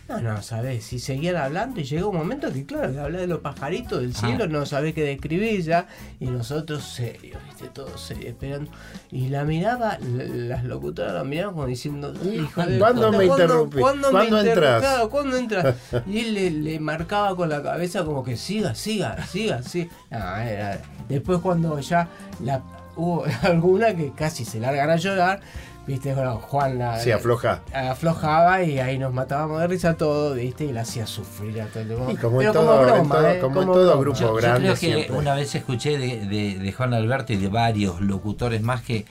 No, no, sabes, si seguían hablando y llegó un momento que claro, que habla de los pajaritos del cielo, Ah. no sabés qué describir ya, y nosotros serios, viste, todos serios, esperando. Y la miraba, las locutoras la miraban como diciendo, hijo de ¿Cuándo me ¿cuándo- interrumpís? ¿Cuándo, me ¿Cuándo interru- entras? claro, ¿cuándo entras? <laughs> Y él le, le marcaba con la cabeza como que siga, siga, siga, siga. No, era- Después cuando ya la, hubo <laughs> alguna que casi se largan a llorar, viste, bueno, Juan la, sí, afloja. aflojaba y ahí nos matábamos de risa todo, ¿viste? Y la hacía sufrir a todo el mundo. Y como en todo- broma, todo- ¿eh? como en todo grupo Yo, yo grande creo que siempre. una vez escuché de, de- de Juan Alberto y de varios locutores más que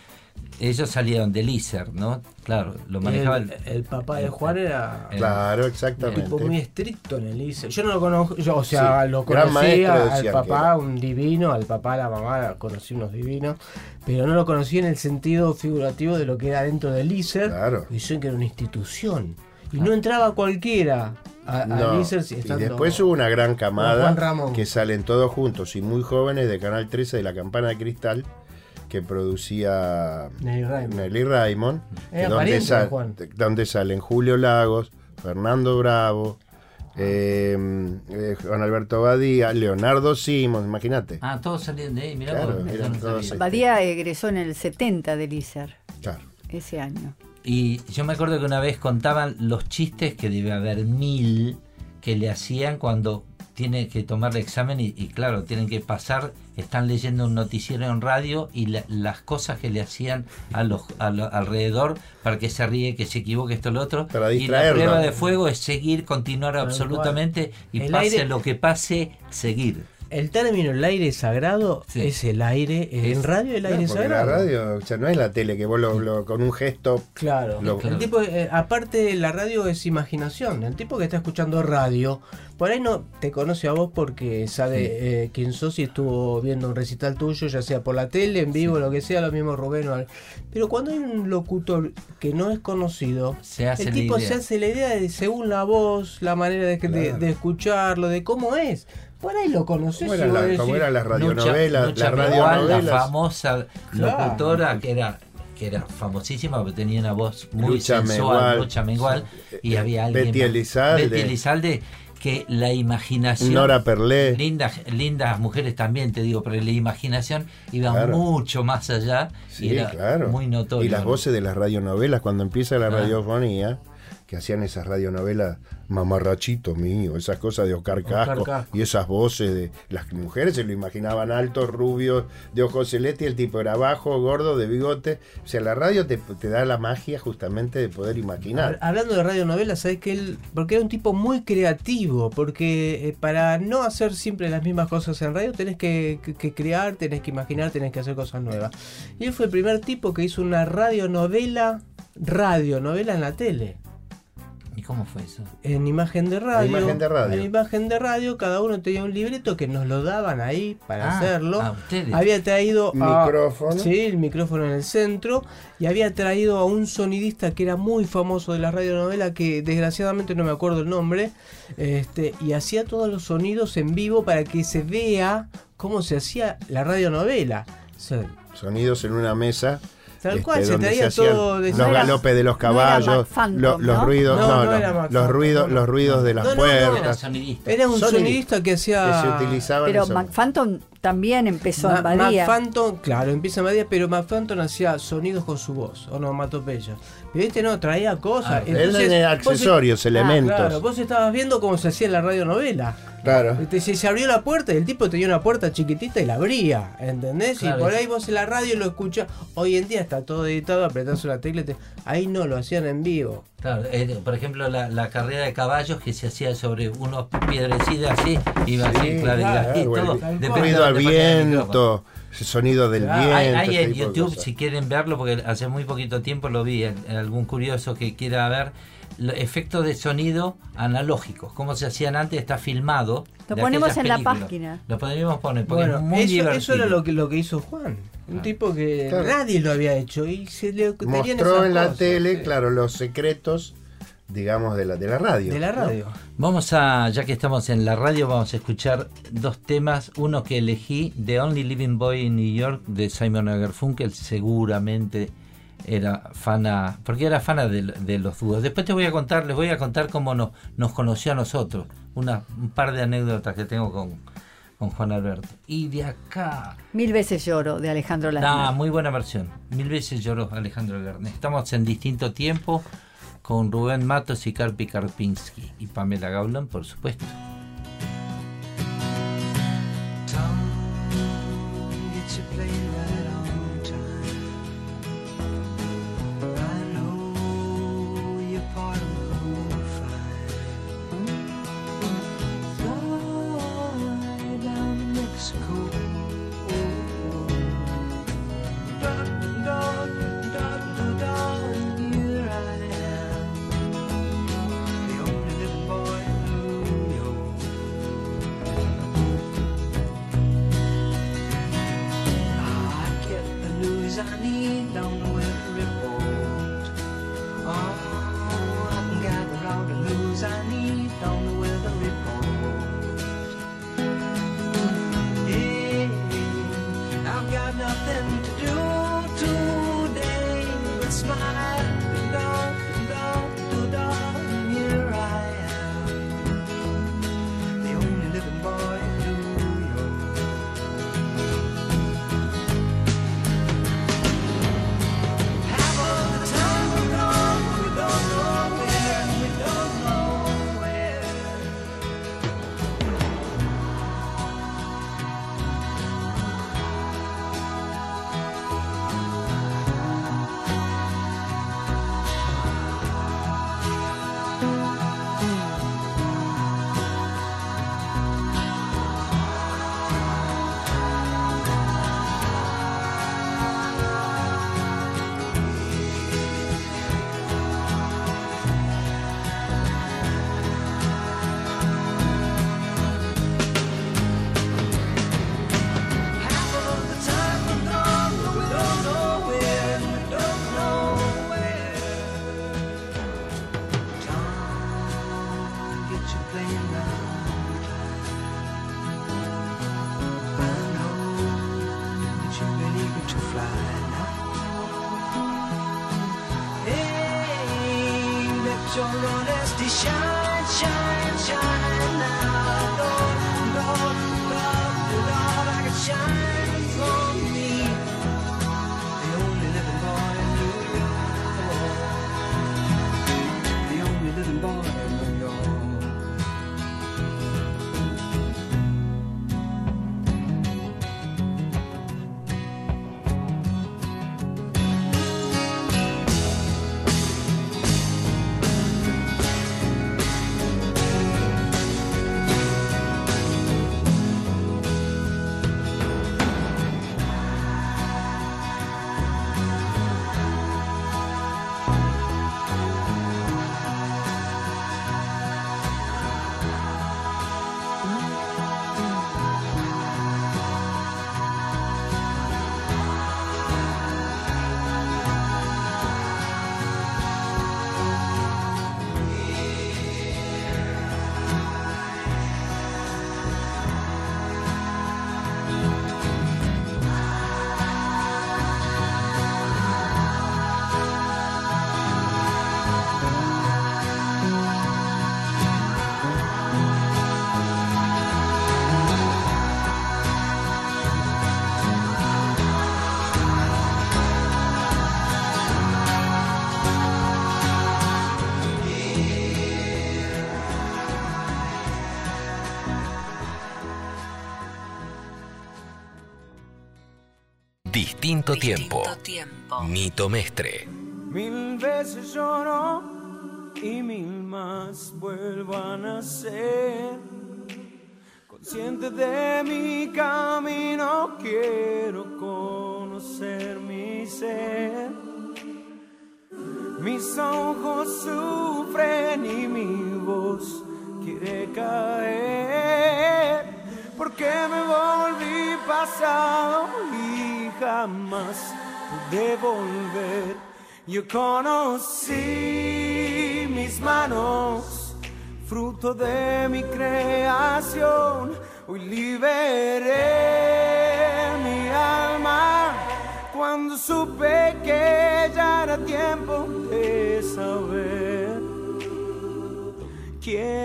ellos salieron del ISER, ¿no? Claro, lo manejaba el, el papá de Juan era Claro, un exactamente. tipo muy estricto en el ICE. Yo no lo conozco, yo, o sea, Sí, lo conocía al papá, un divino, al papá, a la mamá, conocí unos divinos, pero no lo conocí en el sentido figurativo de lo que era dentro del ISER. Claro. Dicen que era una institución. Y no entraba cualquiera a- No, ISER si y después hubo una gran camada Juan Ramón. que salen todos juntos y muy jóvenes de Canal 13 de la Campana de Cristal que producía Nelly Raymond. Nelly Raymond, Era donde, pariente de sal- Juan. de- donde salen Julio Lagos, Fernando Bravo, eh, eh, Juan Alberto Badía, Leonardo Simons, imagínate. Ah, todos salían de ahí, mirá, Claro, vos, eran no. Badía egresó en el 70 del ISER, Claro. ese año. Y yo me acuerdo que una vez contaban los chistes que debe haber mil que le hacían cuando tiene que tomar el examen y, y claro, tienen que pasar, están leyendo un noticiero en radio y la- las cosas que le hacían a los, a lo- alrededor para que se ríe, que se equivoque esto lo otro. Para y la prueba de fuego es seguir, continuar absolutamente y El pase aire- lo que pase, seguir. El término el aire sagrado Sí. es el aire, en radio el Claro, aire la sagrado. radio, o sea, no es la tele que vos lo- lo- con un gesto Claro. Lo- el tipo, eh, aparte la radio es imaginación. El tipo que está escuchando radio, por ahí no te conoce a vos porque sabe eh, quién sos y estuvo viendo un recital tuyo, ya sea por la tele, en vivo, lo que sea, lo mismo Rubén. o Pero cuando hay un locutor que no es conocido, Se hace el la tipo idea. se hace la idea de según la voz, la manera de, de- Claro. de escucharlo, de cómo es. Por ahí lo conoces. ¿Cómo y eran vos la- eran las Nucha- radionovelas? Nucha la radionovelas. famosa Claro. locutora que era que era famosísima porque tenía una voz muy Lucha sensual, Mengual. Lucha Mengual, y había alguien Betty Elizalde. Betty Elizalde, que la imaginación Nora Perlé. lindas lindas mujeres también te digo pero la imaginación iba Claro. mucho más allá Sí, y era claro. muy notorio Y las voces de las radionovelas, cuando empieza la Ah. radiofonía, que hacían esas radionovelas, mamarrachito mío, esas cosas de Oscar Oscar Casco, y esas voces de las mujeres se lo imaginaban altos, rubios, de ojos celestes, y el tipo era bajo, gordo, de bigote. O sea, la radio te, te da la magia justamente de poder imaginar. Hablando de radionovelas, sabes que él, porque era un tipo muy creativo, porque eh, para no hacer siempre las mismas cosas en radio tenés que, que- que crear, tenés que imaginar, tenés que hacer cosas nuevas. Y él fue el primer tipo que hizo una radionovela, radionovela en la tele. ¿Y cómo fue eso? En imagen de radio. imagen de radio. En imagen de radio, cada uno tenía un libreto que nos lo daban ahí para Ah, hacerlo. a ustedes. Había traído a- Micrófono. Sí, el micrófono en el centro. Y había traído a un sonidista que era muy famoso de la radionovela, que desgraciadamente no me acuerdo el nombre. Este, y hacía todos los sonidos en vivo para que se vea cómo se hacía la radionovela. O sea, Sonidos en una mesa. Tal este, cual, se traía hacían todo de- los No galopes de los no caballos, Mac Phantom, lo- los ¿no? ruidos, No, no, no no, los Phantom, ruidos, no. los ruidos de las No, no, no, Era puertas sonidista. era un Sonidista. sonidista que que hacía. se utilizaban. Pero esos- Mac Phantom también empezó Ma- en Badía. Mac Phantom, claro, empieza en Badía, pero Mac Phantom hacía sonidos con su voz, onomatopeyas. Este no, traía cosas. Ah, Él Entonces, vos- accesorios, elementos. Claro, vos estabas viendo cómo se hacía en la radionovela. Claro. Se, se abrió la puerta y el tipo tenía una puerta chiquitita y la abría, ¿entendés? Claro, y por ahí vos en la radio lo escuchás. Hoy en día está todo editado, apretás una tecla. y te- Ahí no, lo hacían en vivo. Claro, eh, por ejemplo, la, la carrera de caballos que se hacía sobre unos piedrecidas así, iba así, Sí, claro, y claro, así, Bueno, todo. el tal depende ruido al viento, sonido del Ah, viento. Hay, hay en YouTube, si quieren verlo, porque hace muy poquito tiempo lo vi, algún curioso que quiera ver, efectos de sonido analógicos, como se hacían antes, está filmado. Lo ponemos en la página. Lo podríamos poner, porque Bueno, es muy eso, divertido. eso era lo que, lo que hizo Juan. Un Ah. tipo que Claro. nadie lo había hecho y se le Mostró en la cosas, tele, sí, claro, los secretos, digamos, de la, de la radio. De la ¿no? radio. Vamos a, ya que estamos en la radio, vamos a escuchar dos temas. Uno que elegí, The Only Living Boy in New York, de Simon Garfunkel, seguramente era fana, porque era fana de, de los dúos. Después te voy a contar, les voy a contar cómo nos, nos conoció a nosotros. Una, un par de anécdotas que tengo con, con Juan Alberto. Y de acá, Mil veces lloro de Alejandro Ah, Lerner. muy buena versión. Mil veces lloró Alejandro Lerner. Estamos en distinto tiempo con Rubén Matos y Carpi Karpinski y Pamela Gaulan, por supuesto. Distinto tiempo. Nito Mestre. Mil veces lloro y mil más vuelvo a nacer. Consciente de mi camino, quiero conocer mi ser. Mis ojos sufren y mi voz quiere caer. Porque me volví pasado y jamás pude volver. Yo conocí mis manos, fruto de mi creación. Hoy liberé mi alma cuando supe que ya era tiempo de saber quién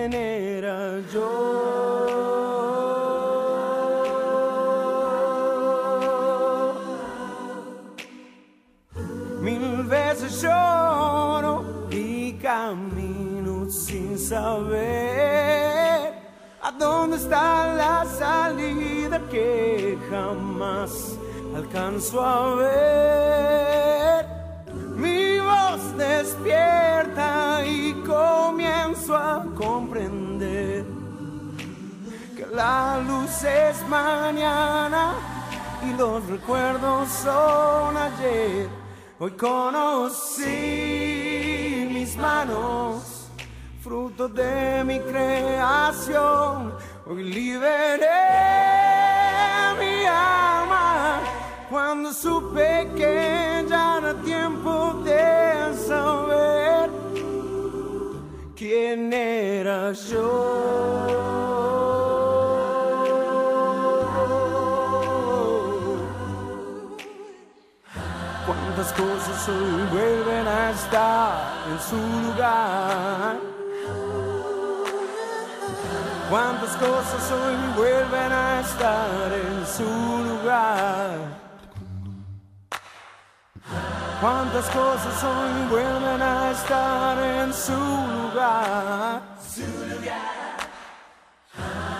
está la salida que jamás alcanzo a ver. Mi voz despierta y comienzo a comprender que la luz es mañana y los recuerdos son ayer. Hoy conocí mis manos, fruto de mi creación. Hoy liberé mi alma cuando supe que ya era tiempo de saber quién era yo. Cuántas cosas hoy vuelven a estar en su lugar. Cuántas cosas hoy vuelven a estar en su lugar. Cuántas cosas hoy vuelven a estar en su lugar.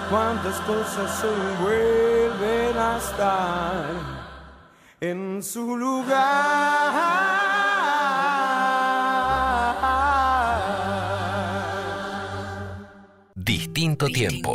Cuántas cosas hoy vuelven a estar en su lugar. Distinto tiempo.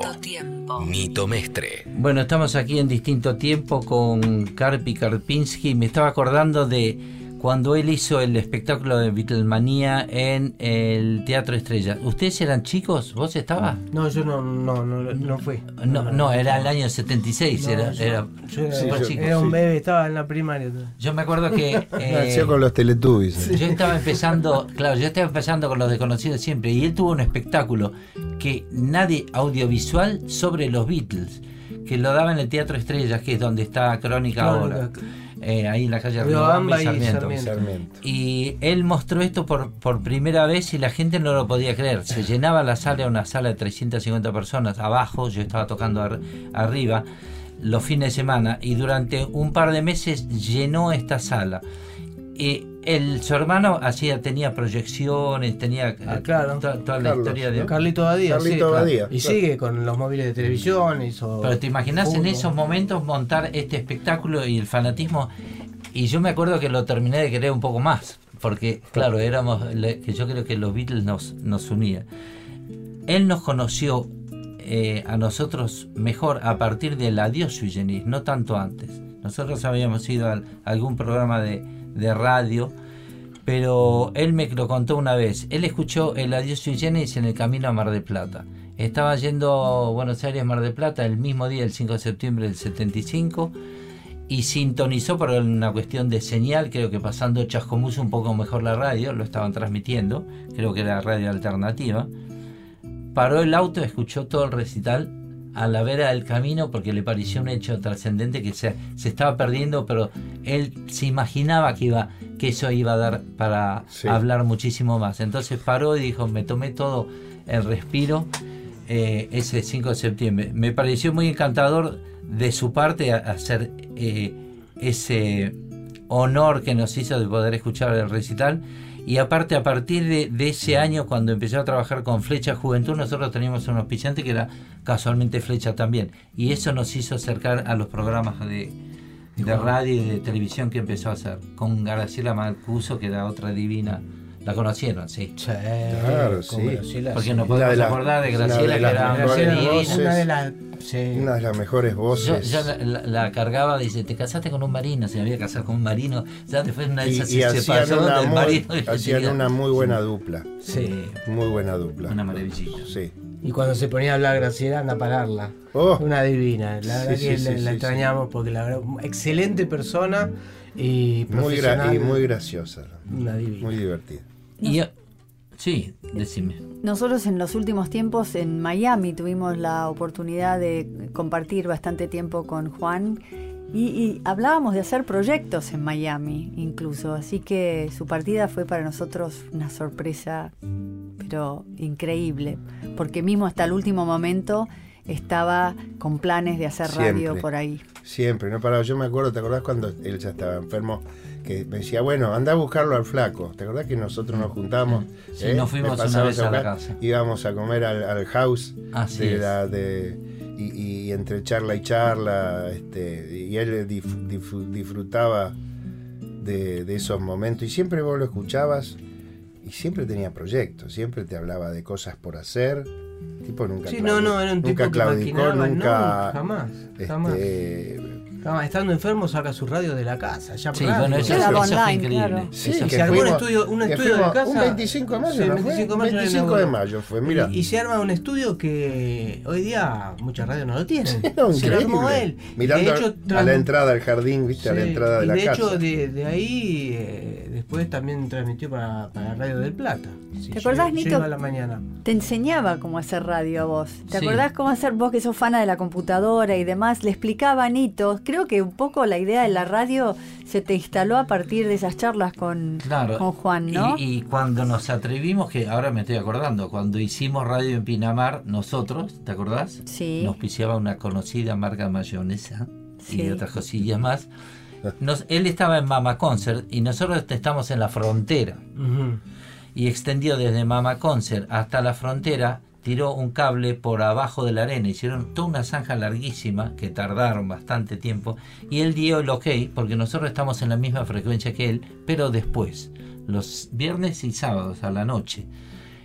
Nito Mestre. Bueno, estamos aquí en distinto tiempo con Karpi Karpinski. Me estaba acordando de cuando él hizo el espectáculo de Beatlemanía en el Teatro Estrella. ¿Ustedes eran chicos? ¿Vos estabas? No, yo no, no, no, no fui. No, no, era el año 76. No, era, yo- era, yo era, Sí, yo- era un bebé, estaba en la primaria. yo me acuerdo que... <laughs> eh, Nació con los Teletubbies. Yo estaba empezando, claro, yo estaba empezando con los desconocidos siempre y él tuvo un espectáculo que nadie audiovisual sobre los Beatles, que lo daba en el Teatro Estrellas, que es donde está Crónica ahora. Eh, ahí en la calle Riobamba Riobamba y y Sarmiento. Sarmiento. Sarmiento. Y él mostró esto por, por primera vez y la gente no lo podía creer. Se <laughs> llenaba la sala, una sala de 350 personas abajo, yo estaba tocando ar- arriba los fines de semana y durante un par de meses llenó esta sala. Y el, su hermano hacía, tenía proyecciones, tenía Ah, eh, claro. to- toda la historia de... ¿no? Carlito Badía, Carlito sí. Badía, Y claro. sigue con los móviles de televisión. Hizo Pero te imaginas en esos momentos montar este espectáculo y el fanatismo. Y yo me acuerdo que lo terminé de querer un poco más. Porque, claro, éramos. le- que yo creo que los Beatles nos, nos unían. Él nos conoció eh, a nosotros mejor a partir del Adiós Sui Generis, no tanto antes. Nosotros habíamos ido a algún programa de, de radio, pero él me lo contó una vez. Él escuchó el Adiós Sui Generis en el camino a Mar del Plata. Estaba yendo a Buenos Aires, Mar del Plata, el mismo día, el 5 de septiembre del 75, y sintonizó por una cuestión de señal, creo que pasando Chascomús un poco mejor la radio, lo estaban transmitiendo, creo que era radio alternativa. Paró el auto, escuchó todo el recital a la vera del camino porque le pareció un hecho trascendente que se, se estaba perdiendo, pero él se imaginaba que iba que eso iba a dar para Sí. hablar muchísimo más. Entonces paró y dijo, me tomé todo el respiro eh, ese 5 de septiembre. Me pareció muy encantador de su parte hacer eh, ese honor que nos hizo de poder escuchar el recital. Y aparte, a partir de, de ese año, cuando empecé a trabajar con Flecha Juventud, nosotros teníamos un auspiciante que era casualmente Flecha también. Y eso nos hizo acercar a los programas de, de radio y de televisión que empezó a hacer. Con Graciela Mancuso, que era otra divina. La conocieron, sí. Sí, Claro, sí. Graciela, Porque sí. no Una podemos de las- acordar de una Graciela, de que era una voces. De las. sí. Una de las mejores voces. yo la, la- la cargaba, dice, te casaste con un marino, se me había casado con un marino. Ya después una de y, esas y se hacían, pasó una del muy, marino. y hacían tenía- una muy buena dupla. Sí, Muy buena dupla. una maravillita. Sí. Y cuando se ponía a hablar Graciela, anda a pararla. Oh. Una divina. La verdad Sí, que sí, la, sí, la sí, extrañamos porque la verdad, excelente persona y Muy, y muy graciosa. Una divina. Muy divertida. Y yo- sí, decime. Nosotros en los últimos tiempos en Miami tuvimos la oportunidad de compartir bastante tiempo con Juan y, y hablábamos de hacer proyectos en Miami incluso, así que su partida fue para nosotros una sorpresa, pero increíble, porque mismo hasta el último momento estaba con planes de hacer radio por ahí. Siempre, no paraba. Yo me acuerdo, ¿te acordás cuando él ya estaba enfermo? Que me decía, bueno, anda a buscarlo al flaco. ¿Te acordás que nosotros nos juntamos? Sí, eh? nos fuimos una vez a la buscar, casa. Íbamos a comer al, al house. Así de es. la- de- y, y entre charla y charla, este, y él dif- dif- disfrutaba de, de esos momentos. Y siempre vos lo escuchabas y siempre tenía proyectos, siempre te hablaba de cosas por hacer. Tipo nunca Sí, claudi- no, no, era un tipo nunca que claudicó, nunca. no, jamás, este, jamás. Jamás. Estando enfermo saca su radio de la casa. Ya Sí, radio. bueno, eso, eso fue increíble. claro. Sí, Eso y que se armó un estudio, un estudio de casa. Un 25 de mayo, Sí, ¿no fue? 25 de mayo era 25 de mayo fue, mira. Y, y se arma un estudio que hoy día muchas radios no lo tienen. No, se lo armó él. Mirando de hecho, a la entrada al jardín, viste, a la entrada de y la de casa. hecho, de, de ahí, eh, después también transmitió para, para Radio del Plata. Sí, ¿Te acordás, Nito? iba a la mañana. Te enseñaba cómo hacer radio a vos. ¿Te Sí. acordás cómo hacer vos que sos fana de la computadora y demás? Le explicaba a Nito. Creo que un poco la idea de la radio se te instaló a partir de esas charlas con, Claro. con Juan, ¿no? Y, y cuando nos atrevimos, que ahora me estoy acordando, cuando hicimos radio en Pinamar, nosotros, ¿te acordás? Sí. Nos piciaba una conocida marca mayonesa Sí. y otras cosillas más. Nos- él estaba en Mama Concert y nosotros estamos en la frontera. Y extendió desde Mama Concert hasta la frontera, tiró un cable por abajo de la arena. Hicieron toda una zanja larguísima que tardaron bastante tiempo. Y él dio el ok, porque nosotros estamos en la misma frecuencia que él, pero después, los viernes y sábados a la noche.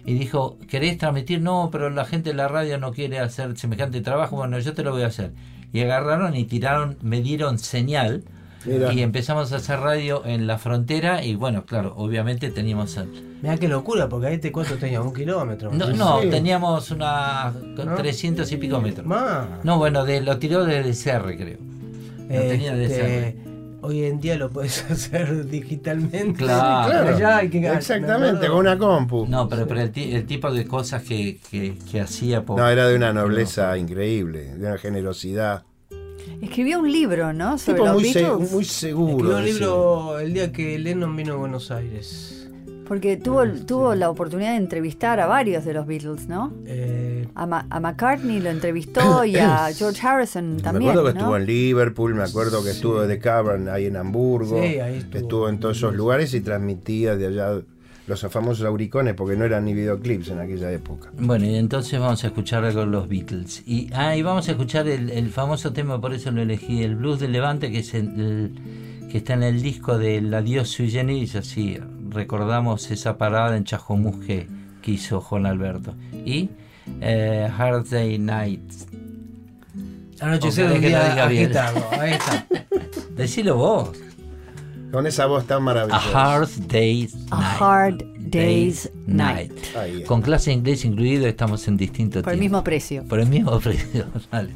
Y dijo, ¿querés transmitir? No, pero la gente de la radio no quiere hacer semejante trabajo. Bueno, yo te lo voy a hacer. Y agarraron y tiraron, me dieron señal. Mira. Y empezamos a hacer radio en la frontera. Y bueno, claro, obviamente teníamos... Mirá qué locura, porque ahí te cuánto tenía, un kilómetro. No, no Sí. teníamos una ¿No? 300 y pico metros. No, bueno, de, lo tiró desde CR, creo. Lo tenía de Este, hoy en día lo puedes <laughs> hacer digitalmente. Claro. Claro, Ya hay que- exactamente, con una compu. No, pero, pero el, ti- el tipo de cosas que, que, que hacía por... No, era de una nobleza increíble, de una generosidad. Escribió un libro, ¿no? Sobre Tipo los muy, se- muy seguro. Escribió un libro el día que Lennon vino a Buenos Aires. Porque tuvo, tuvo la oportunidad de entrevistar a varios de los Beatles, ¿no? Eh, A, Ma- a McCartney lo entrevistó <coughs> y a George Harrison Me también. acuerdo que ¿no? estuvo en Liverpool, me acuerdo que estuvo de Cavern ahí en Hamburgo. Sí, ahí estuvo. estuvo en todos esos lugares y transmitía de allá los famosos auricones, porque no eran ni videoclips en aquella época. Bueno, y entonces vamos a escuchar de los Beatles. Y, ah, y vamos a escuchar el, el famoso tema, por eso lo elegí, el Blues del Levante, que es el, que está en el disco del Adiós sui generis, así recordamos esa parada en Chajomús que, que hizo Juan Alberto. Y eh, Hard Day Night. anochecer O de día diga bien. agitado. Ahí está. <laughs> Decilo vos. Con esa voz tan A maravillosa. Hard Day's A Night. Hard Day's Night. Con clase de inglés incluido estamos en distintos Por el mismo precio. Por el mismo <laughs> precio. Dale.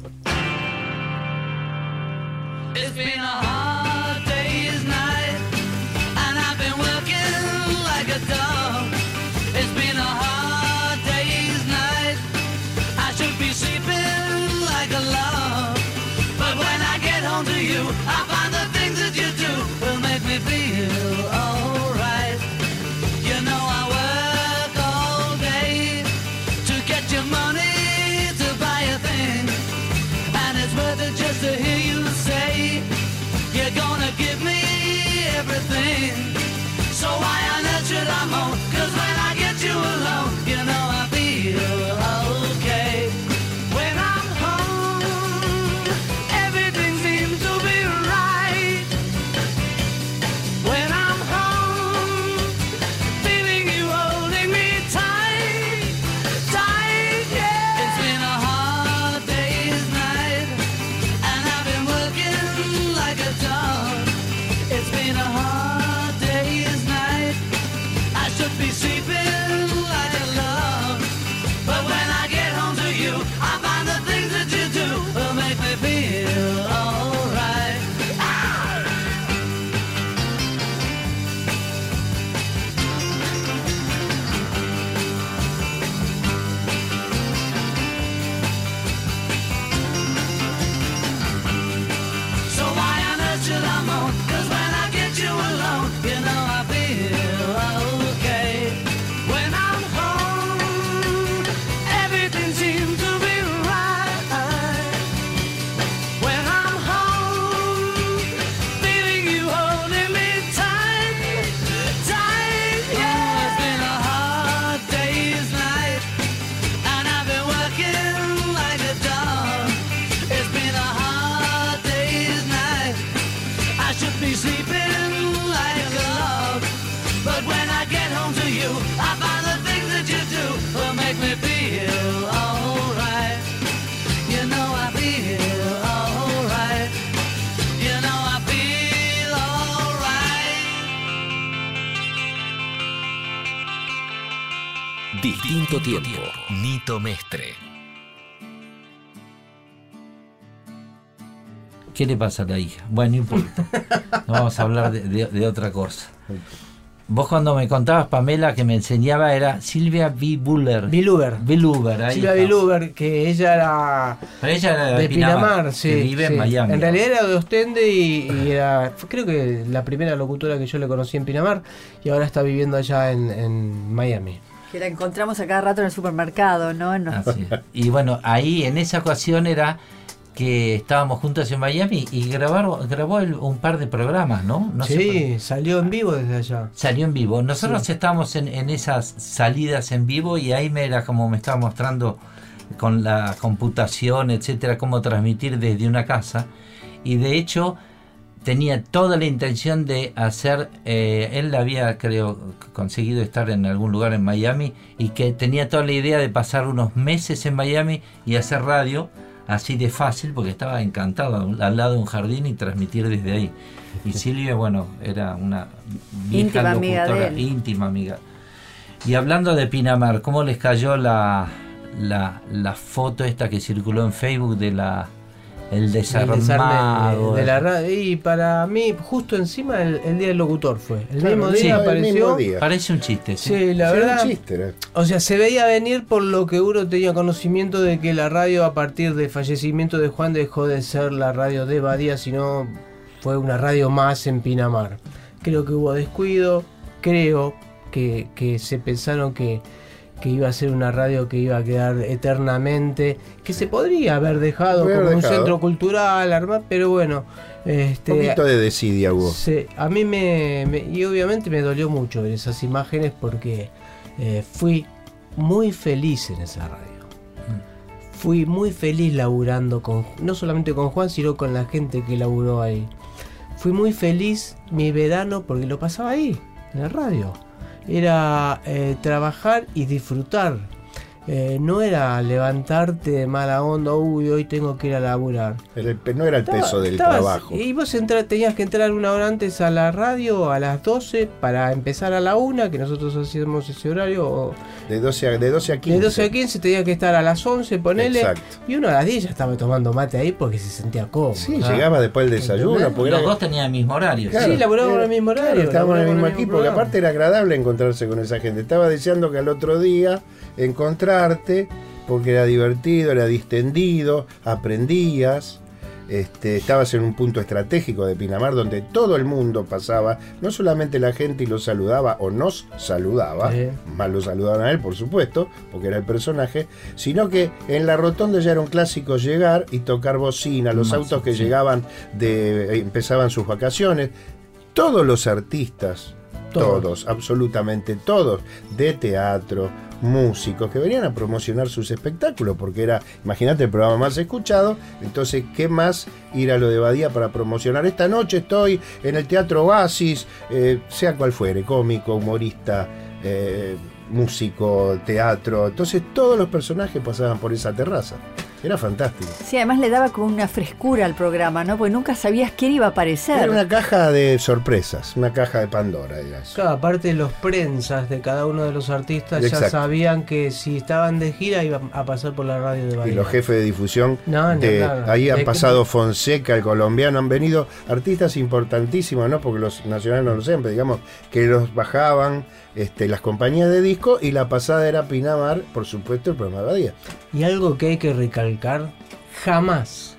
Distinto tiempo. Nito Mestre. ¿Qué le pasa a la hija? Bueno, no importa. No vamos a hablar de, de- de otra cosa. Vos cuando me contabas, Pamela, que me enseñaba era Silvia B. Buller. Biluber. Biluber, ahí Silvia. Biluber, que ella era Pero ella era de, de Pinamar, sí. que vive sí. en Miami. En realidad era de Ostende y, y era, fue- creo que la primera locutora que yo le conocí en Pinamar y ahora está viviendo allá en, en Miami. Que la encontramos a cada rato en el supermercado, ¿no? Los- Así es. Y bueno, ahí en esa ocasión era que estábamos juntos en Miami y grabaron, grabó el- un par de programas, ¿no? no sé sí, salió en vivo desde allá. Salió en vivo. Nosotros estábamos en, en esas salidas en vivo y ahí me era como me estaba mostrando con la computación, etcétera, cómo transmitir desde una casa. Y de hecho tenía toda la intención de hacer, eh, él había creo conseguido estar en algún lugar en Miami y que tenía toda la idea de pasar unos meses en Miami y hacer radio así de fácil porque estaba encantado al- lado de un jardín y transmitir desde ahí. Y <laughs> Silvia, bueno, era una vieja Íntima amiga de locutora, él. íntima amiga. Y hablando de Pinamar, ¿cómo les cayó la, la, la foto esta que circuló en Facebook de la el El desarme desarmado? de, de la radio. Y para mí, justo encima, el, el día del locutor fue. El Claro, mismo día el apareció. mismo día. Parece un chiste, ¿sí? Sí, la Sí, verdad. un chiste, era. O sea, se veía venir por lo que uno tenía conocimiento de que la radio a partir del fallecimiento de Juan dejó de ser la radio de Badía, sino fue una radio más en Pinamar. Creo que hubo descuido, creo que, que se pensaron que, que iba a ser una radio que iba a quedar eternamente, que se podría haber dejado como un centro cultural, armar, pero bueno, este, Un poquito de desidia hubo. Sí, a mí me, me- Y obviamente me dolió mucho ver esas imágenes porque eh, fui muy feliz en esa radio. Fui muy feliz laburando con. No solamente con Juan, sino con la gente que laburó ahí. Fui muy feliz mi verano porque lo pasaba ahí, en la radio. Era eh, trabajar y disfrutar. Eh, no era levantarte de mala onda, uy, hoy tengo que ir a laburar. El no era el Estaba- peso del estabas- trabajo. Y vos entra- tenías que entrar una hora antes a la radio, a las 12, para empezar a la 1, que nosotros hacíamos ese horario. o De 12 a, de 12 a 15. de 12 a 15 tenía que estar a las 11, ponele. Exacto. Y uno a las 10 ya estaba tomando mate ahí porque se sentía cómodo. Sí, llegaba después del desayuno. Los era- dos tenían el mismo horario. Claro, Sí, laburábamos en el mismo horario, claro, estábamos en el mismo equipo, que aparte era agradable encontrarse con esa gente. Estaba deseando que al otro día porque era divertido, era distendido, aprendías. Este, estabas en un punto estratégico de Pinamar donde todo el mundo pasaba, no solamente la gente y lo saludaba o nos saludaba, Sí. más lo saludaban a él, por supuesto, porque era el personaje, sino que en la rotonda ya era un clásico llegar y tocar bocina, los Más, autos que sí. llegaban de eh, empezaban sus vacaciones, todos los artistas, Todos. absolutamente todos, de teatro, músicos que venían a promocionar sus espectáculos, porque era, imagínate, el programa más escuchado, entonces, ¿qué más ir a lo de Badía para promocionar? Esta noche estoy en el Teatro Oasis, eh, sea cual fuere, cómico, humorista, eh, músico, teatro, entonces todos los personajes pasaban por esa terraza. Era fantástico. Sí, además le daba como una frescura al programa, ¿no? Porque nunca sabías quién iba a aparecer. Era una caja de sorpresas, una caja de Pandora. Eso. Claro, aparte los prensas de cada uno de los artistas ya sabían que si estaban de gira iban a pasar por la radio de Y Bahía. los jefes de difusión, No, de- ahí han De- pasado Fonseca, el colombiano, han venido artistas importantísimos, ¿no? Porque los nacionales no lo saben, pero digamos que los bajaban este, las compañías de disco y la pasada era Pinamar, por supuesto, el programa de Badía. Y algo que hay que recalcar, jamás,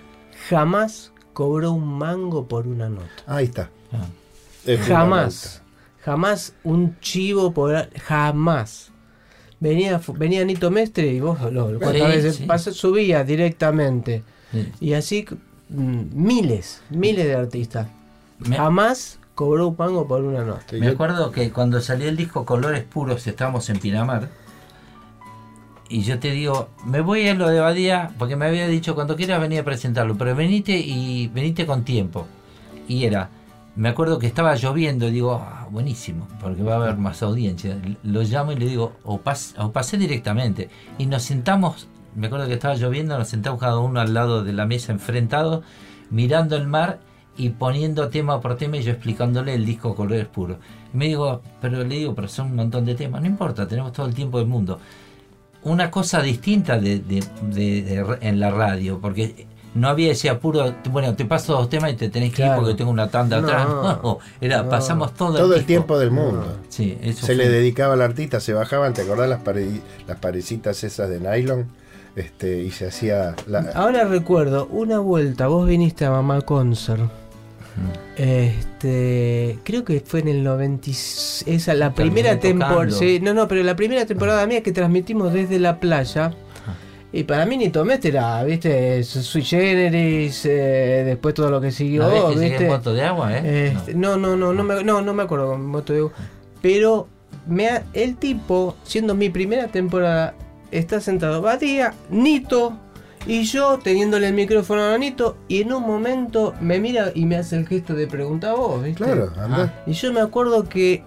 jamás cobró un mango por una nota. Ahí está. Ah. Es Jamás. Jamás un chivo por... Jamás. Venía, venía Nito Mestre y vos lo, lo- cuántas Sí, veces sí. pasó- subía directamente. Sí. Y así mm, miles, miles de artistas. Me- Jamás cobró un mango por una. Sí, Me acuerdo que cuando salió el disco Colores Puros estábamos en Pinamar. Y yo te digo, me voy a lo de Badía porque me había dicho cuando quieras venir a presentarlo, pero venite y venite con tiempo. Y era, me acuerdo que estaba lloviendo, digo, "Ah, buenísimo, porque va a haber más audiencia. Lo llamo y le digo, o, pas- o pasé directamente. Y nos sentamos, me acuerdo que estaba lloviendo, nos sentamos cada uno al lado de la mesa enfrentados, mirando el mar y poniendo tema por tema y yo explicándole el disco Colores Puros. Y me digo, pero le digo, pero son un montón de temas, no importa, tenemos todo el tiempo del mundo. Una cosa distinta de, de- de- de ra- en la radio, porque no había ese apuro, bueno, te paso dos temas y te tenés que ir porque tengo una tanda No, atrás. <laughs> No, era, no. pasamos todo, Todo el tiempo del mundo. Sí, eso Se le dedicaba al artista, se bajaban, ¿te acordás las, pare- las parecitas esas de nylon? Este, y se hacía la, Ahora recuerdo, una vuelta, vos viniste a Mamá Concert. Este, creo que fue en el 90, y- esa la primera temporada, no, no, pero la primera temporada mía que transmitimos desde la playa. Y para mí Nito Mestre era, viste, sui generis, eh, después todo lo que siguió, ¿No ves que seguía viste. en Moto de agua, eh? Este, no, no, no, no me, no, no me acuerdo con Moto de Agua. Pero me ha- el tipo, siendo mi primera temporada, está sentado Badía, Nito y yo teniéndole el micrófono a Nito y en un momento me mira y me hace el gesto de preguntar a vos, ¿viste? Claro, anda. Y yo me acuerdo que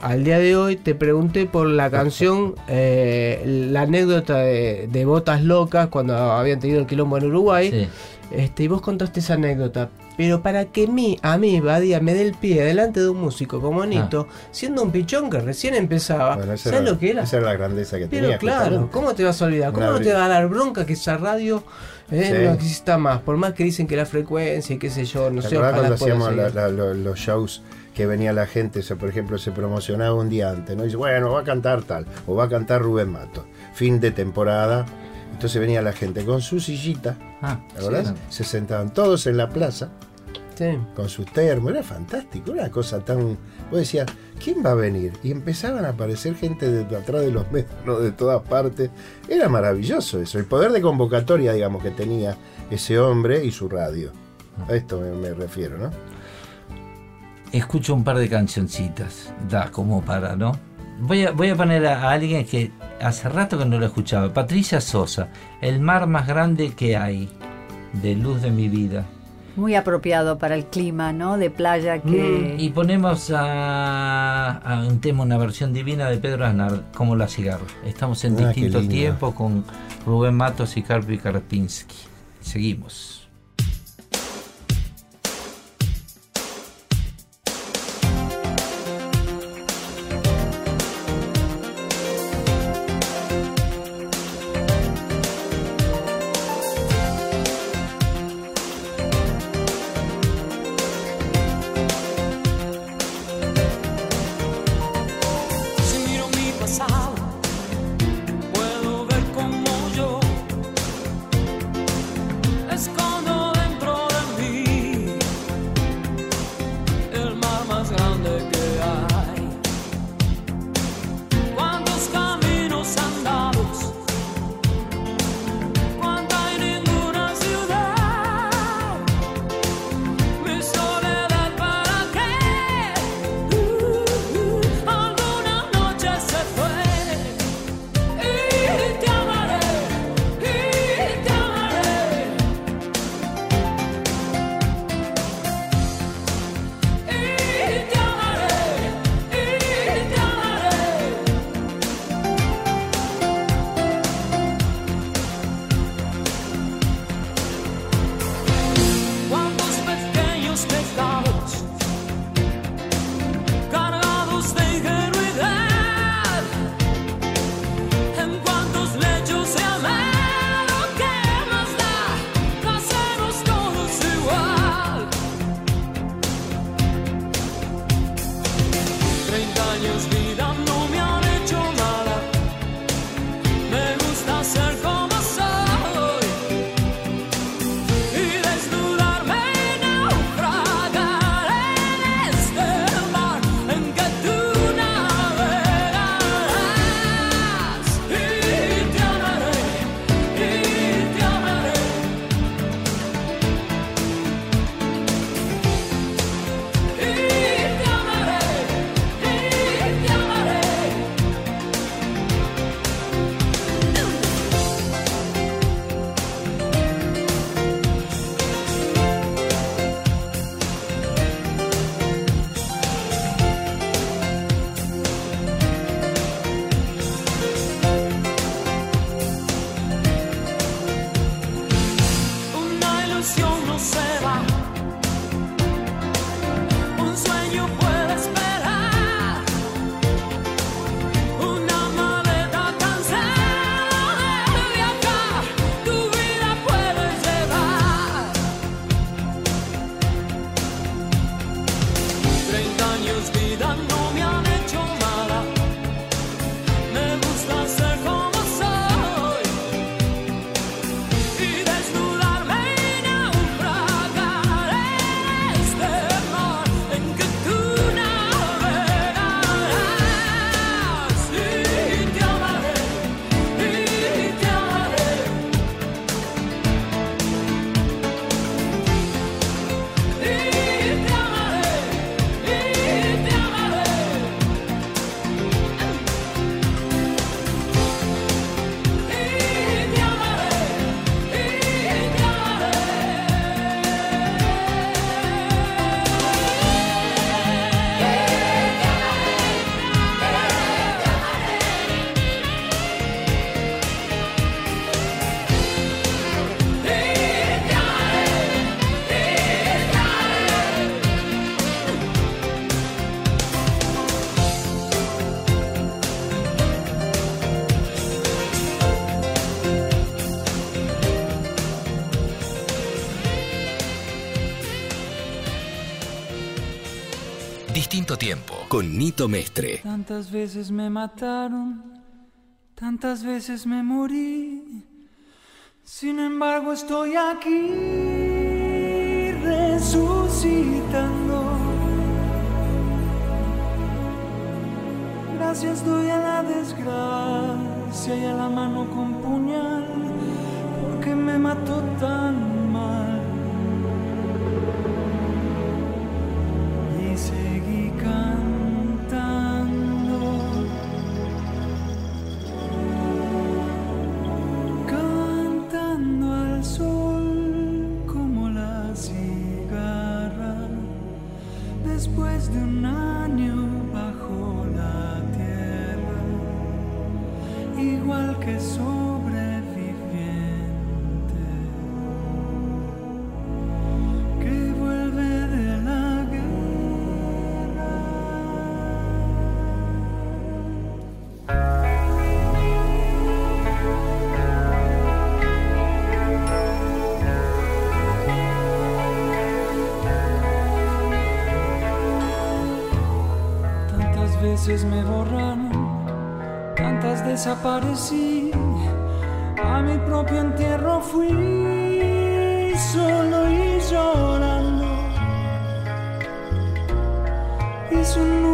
al día de hoy te pregunté por la canción, eh, la anécdota de, de Botas Locas cuando habían tenido el quilombo en Uruguay. Sí. Este, y vos contaste esa anécdota. Pero para que mí, a mí, Badía, me dé el pie delante de un músico como Nito, siendo un pichón que recién empezaba, Bueno, ¿sabes era, lo que era? esa era la grandeza que Pero tenía. claro, justamente. ¿cómo te vas a olvidar? ¿Cómo Una no te va a dar bronca que esa radio eh, Sí. no exista más? Por más que dicen que la frecuencia y qué sé yo, no ¿Te sé, cuando hacíamos la- la- lo- los shows que venía la gente, se, por ejemplo, se promocionaba un día antes, ¿no? Y dice, bueno, va a cantar tal, o va a cantar Rubén Mato, fin de temporada. Entonces venía la gente con su sillita, Ah, ¿te acordás? sí. Se sentaban todos en la plaza Sí. con sus termos, era fantástico, una cosa tan... Vos ¿quién va a venir? Y empezaban a aparecer gente de, atrás de los <laughs> medios, ¿no? de todas partes. Era maravilloso eso, el poder de convocatoria, digamos, que tenía ese hombre y su radio. A esto me, refiero, ¿no? escucho un par de cancioncitas, da como para, ¿no? Voy a, voy a poner a alguien que hace rato que no lo escuchaba, Patricia Sosa, El mar más grande que hay, de luz de mi vida. Muy apropiado para el clima, ¿no? De playa que... Y ponemos a, a un tema, una versión divina de Pedro Aznar, como la cigarra. Estamos en Ah, distintos tiempos con Rubén Matos y Carpi Karpinski. Seguimos. con Nito Mestre. Tantas veces me mataron, tantas veces me morí. Sin embargo, estoy aquí resucitando. Gracias doy a la desgracia y a la mano con puñal, porque me mató tan me borraron, tantas desaparecí, a mi propio entierro fui solo y llorando. Y su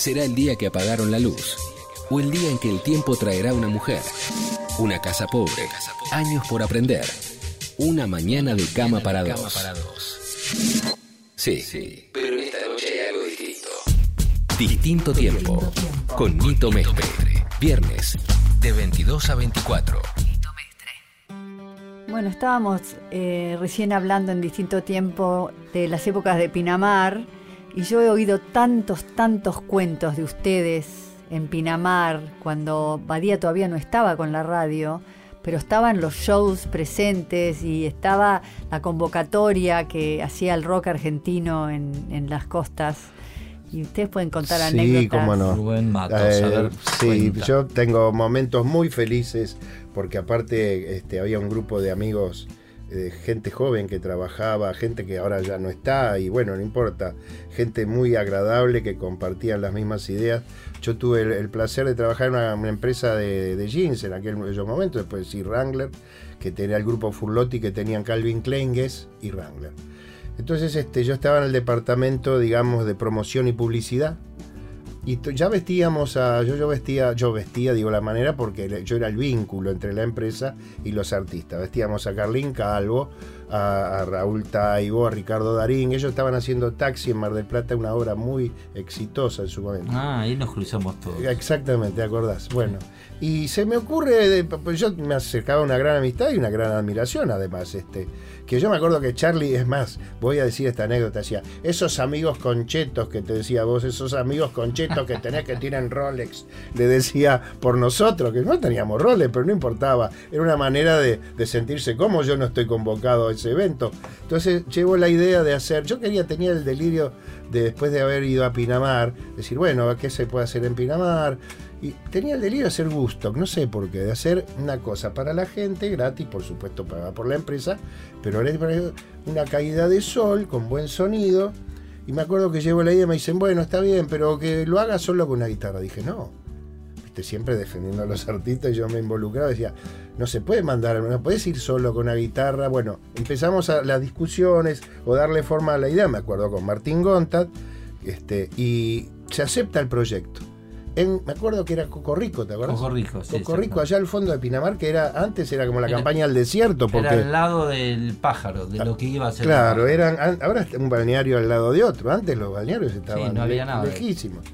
Será el día que apagaron la luz, o el día en que el tiempo traerá una mujer, una casa pobre, años por aprender, una mañana de cama para dos. Sí, sí, pero esta noche hay algo distinto. Distinto tiempo, con Nito Mestre. Viernes, de 22 a 24. Bueno, estábamos eh, recién hablando en distinto tiempo de las épocas de Pinamar y yo he oído tantos, tantos cuentos de ustedes en Pinamar cuando Badía todavía no estaba con la radio, pero estaban los shows presentes y estaba la convocatoria que hacía el rock argentino en, en las costas. Y ustedes pueden contar Sí, anécdotas. cómo no. Rubén Matos, Eh, a ver, sí, cuenta. yo tengo momentos muy felices porque aparte este, había un grupo de amigos, eh, gente joven que trabajaba, gente que ahora ya no está y bueno, no importa, gente muy agradable que compartían las mismas ideas. Yo tuve el, placer de trabajar en una, empresa de, jeans en aquellos momentos, después sí Wrangler, que tenía el grupo Furlotti que tenían Calvin Klein Guess y Wrangler. Entonces este, yo estaba en el departamento, digamos, de promoción y publicidad. Y ya vestíamos a. Yo, yo vestía, yo vestía, digo la manera, porque yo era el vínculo entre la empresa y los artistas. Vestíamos a Carlín Calvo, a, a Raúl Taibo, a Ricardo Darín. Ellos estaban haciendo taxi en Mar del Plata, una obra muy exitosa en su momento. Ah, ahí nos cruzamos todos. Exactamente, ¿te acordás? Bueno, y se me ocurre, de- pues yo me acercaba una gran amistad y una gran admiración además, este, que yo me acuerdo que Charlie, es más, voy a decir esta anécdota, decía, esos amigos conchetos que te decía vos, esos amigos conchetos que tenés que tienen Rolex, le decía por nosotros, que no teníamos Rolex, pero no importaba, era una manera de, sentirse como yo no estoy convocado a ese evento. Entonces llevo la idea de hacer, yo quería, tenía el delirio de después de haber ido a Pinamar, decir, bueno, ¿qué se puede hacer en Pinamar? Y tenía el delirio de hacer gusto, no sé por qué, de hacer una cosa para la gente, gratis, por supuesto pagada por la empresa, pero una caída de sol con buen sonido. Y me acuerdo que llevo la idea y me dicen, bueno, está bien, pero que lo haga solo con una guitarra. Dije, no. Viste, siempre defendiendo a los artistas, y yo me involucraba, decía, no se puede mandar, no puedes ir solo con una guitarra. Bueno, empezamos las discusiones o darle forma a la idea, me acuerdo con Martín Gontad, este, y se acepta el proyecto. En, me acuerdo que era Cocorrico, ¿te acuerdas? Cocorrico, sí, Cocorrico, allá al fondo de Pinamar, que era antes era como la Era- campaña al desierto, porque Era al lado del pájaro, de lo que iba a ser. Claro, eran, an- ahora un balneario al lado de otro. Antes los balnearios estaban no había le- nada. lejísimos.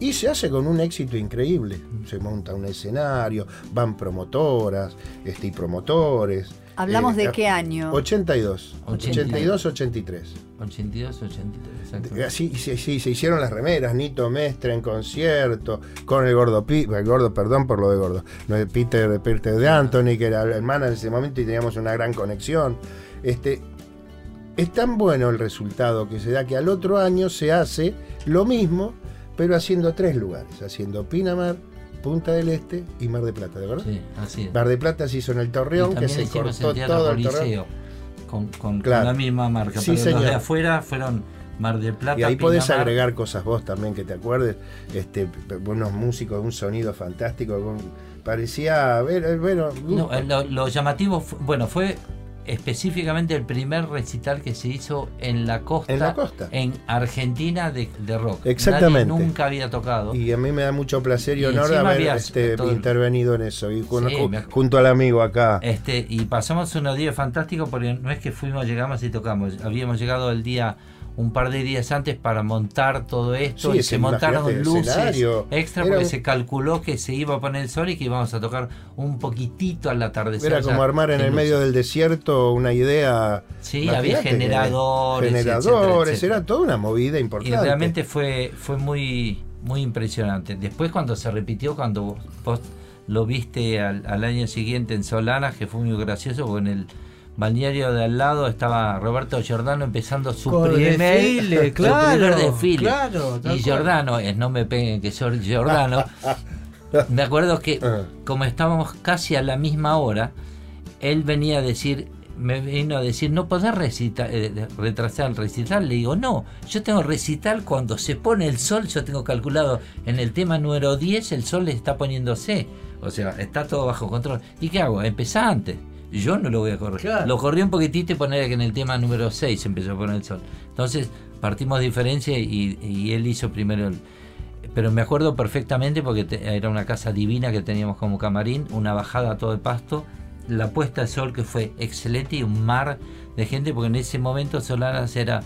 Y se hace con un éxito increíble. Se monta un escenario, van promotoras este, y promotores. ¿Hablamos Eh, de qué año? 82. 82. 82, 83. 82, 83, exacto. Eh, Así sí, sí, se hicieron las remeras, Nito Mestre en concierto, con el gordo, Pi- el gordo, perdón por lo de gordo, no, el Peter, Peter de Anthony, que era el hermana en ese momento y teníamos una gran conexión. Este, es tan bueno el resultado que se da que al otro año se hace lo mismo, pero haciendo tres lugares, haciendo Pinamar, Punta del Este y Mar de Plata, ¿de verdad? Sí, así es. Mar de Plata se hizo en el Torreón, que se cortó todo el Torreón. Con, con- Claro. con la misma marca. Sí, pero los señor. de afuera fueron Mar del Plata. Y ahí podés Pinamar. agregar cosas vos también que te acuerdes. Este, buenos músicos, un sonido fantástico. parecía, eh, bueno, No, eh, lo, lo llamativo, bueno, fue específicamente el primer recital que se hizo en la costa, En la costa. en Argentina de, de rock. Exactamente. Nadie nunca había tocado. y a mí me da mucho placer y, Y honor haber había este, intervenido en eso. Y con- Sí, ju- me- junto al amigo acá. Este, y pasamos unos días fantásticos porque no es que fuimos, llegamos y tocamos. Habíamos llegado el día, un par de días antes para montar todo esto Sí, y se montaron luces extra Era porque un- se calculó que se iba a poner el sol y que íbamos a tocar un poquitito al atardecer. Era como armar en el medio del desierto una idea. Sí, había generadores, Generadores, etcétera, etcétera. era toda una movida Y importante. realmente fue, fue muy, muy impresionante. Después cuando se repitió, cuando vos, lo viste al, al año siguiente en Solanas, que fue muy gracioso, en el balneario de al lado estaba Roberto Giordano empezando su Con primer, desfile, <laughs> su claro, primer desfile. claro, y cual. Giordano, es no me peguen que soy Giordano, <laughs> me acuerdo que Ah. como estábamos casi a la misma hora, él venía a decir, me vino a decir, no podés recitar, eh, retrasar el recital. Le digo, no, yo tengo recital cuando se pone el sol, yo tengo calculado en el tema número 10, el sol está poniéndose. O sea, está todo bajo control. ¿Y qué hago? Empezá antes. Yo no lo voy a correr. Claro. Lo corrí un poquitito y poner que en el tema número 6 empezó a poner el sol. Entonces partimos de diferencia y, y él hizo primero el, pero me acuerdo perfectamente porque te- era una casa divina que teníamos como camarín, una bajada a todo el pasto, la puesta de sol que fue excelente y un mar de gente, porque en ese momento Solanas Era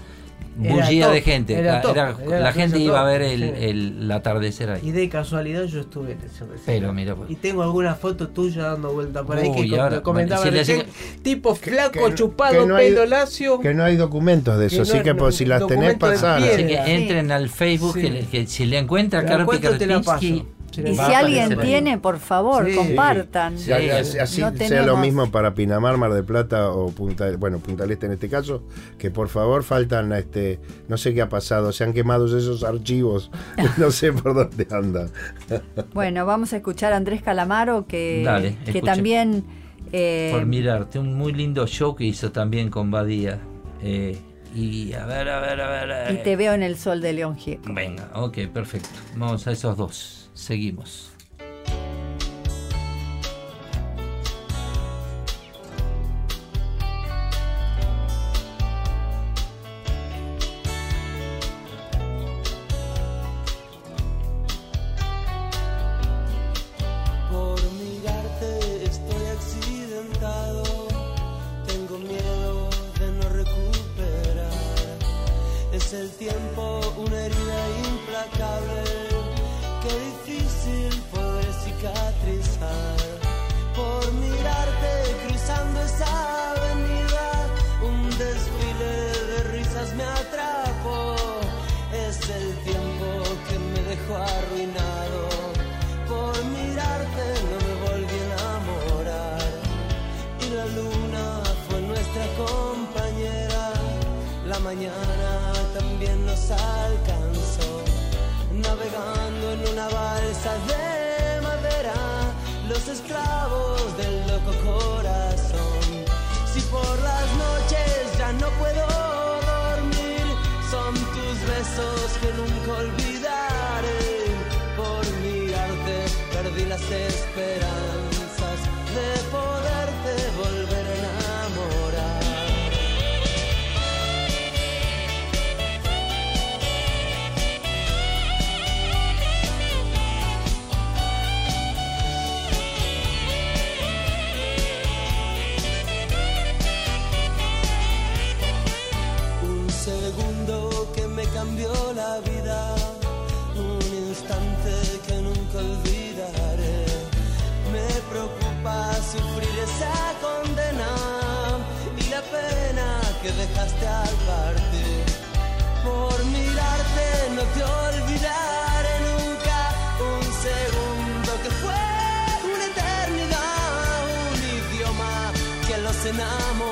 bullida top, de gente. era Era- top, era- era la gente iba a ver el, sí. el- el atardecer ahí. Y de casualidad yo estuve en ese recital. Pero mira, pues. Y tengo alguna foto tuya dando vuelta por ahí Uy, que ahora, com- comentaba bueno, si. Tipo flaco, que- chupado, que no hay- pelo lacio. Que no hay documentos de eso, Que así no- que no- pues, si las tenés, piedra. Así que Sí. entren al Facebook, Sí. que, que si le encuentran a Carpi Sí, Y si alguien tiene, por favor, Sí. compartan. Sí. Así así No sea tenemos- lo mismo para Pinamar, Mar del Plata o Punta, bueno, Punta del Este en este caso, que por favor faltan, este, no sé qué ha pasado, se han quemado esos archivos, <laughs> no sé por dónde andan. <laughs> Bueno, vamos a escuchar a Andrés Calamaro, que, Dale, que también... eh, por mirarte. Un muy lindo show que hizo también con Badía. Eh, y a ver, a ver, a ver. y eh. te veo en el sol de León Gieco. Venga, ok, perfecto. Vamos a esos dos. Seguimos. Una balsa de madera. Los esclavos del que dejaste al partir. Por mirarte no te olvidaré nunca un segundo que fue una eternidad, un idioma que los enamorados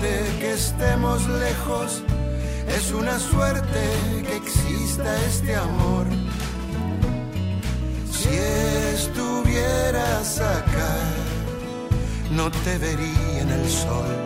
que estemos lejos, es una suerte que exista este amor. Si estuvieras acá, no te vería en el sol.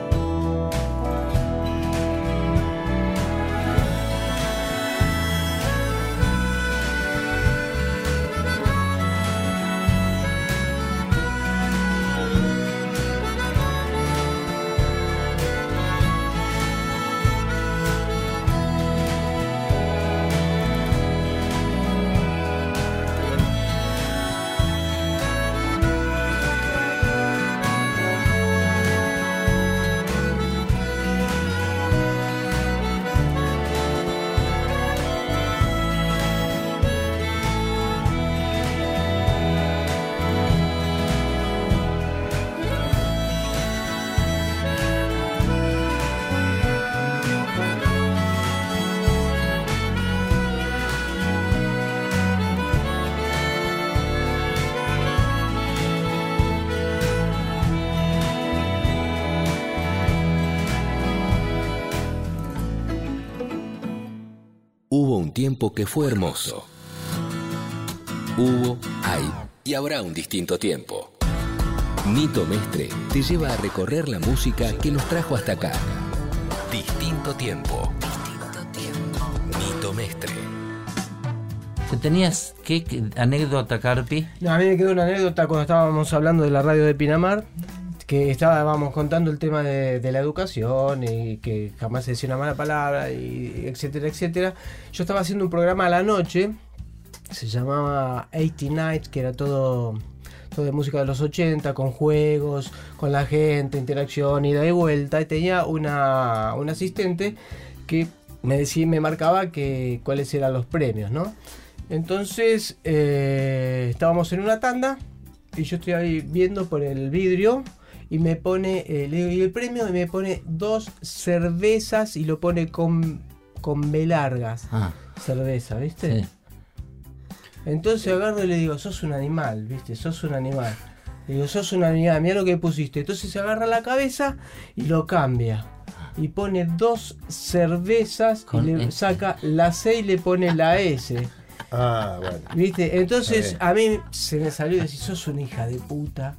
tiempo que fue hermoso. Hubo, hay y habrá un distinto tiempo. Nito Mestre te lleva a recorrer la música que nos trajo hasta acá. Distinto tiempo. Distinto tiempo. Nito Mestre. ¿Te ¿Tenías qué anécdota, Carpi? No, a mí me quedó una anécdota cuando estábamos hablando de la radio de Pinamar, que estábamos contando el tema de, la educación y que jamás se decía una mala palabra, y etcétera, etcétera. Yo estaba haciendo un programa a la noche, se llamaba 80 Nights, que era todo, todo de música de los 80, con juegos, con la gente, interacción, ida y vuelta, y tenía una, una asistente que me decía, me marcaba que cuáles eran los premios, ¿no? Entonces eh, estábamos en una tanda y yo estoy ahí viendo por el vidrio y me pone, eh, le digo, ¿y el premio? Y me pone dos cervezas y lo pone con, con B largas. Ah, Cerveza, ¿viste? sí. Entonces agarro y le digo, sos un animal, ¿viste? Sos un animal. Le digo, sos un animal, mira lo que pusiste. Entonces se agarra la cabeza y lo cambia. Y pone dos cervezas Con y le S. saca la C y le pone la S. Ah, bueno. ¿Viste? Entonces Está a mí se me salió y decir, sos una hija de puta.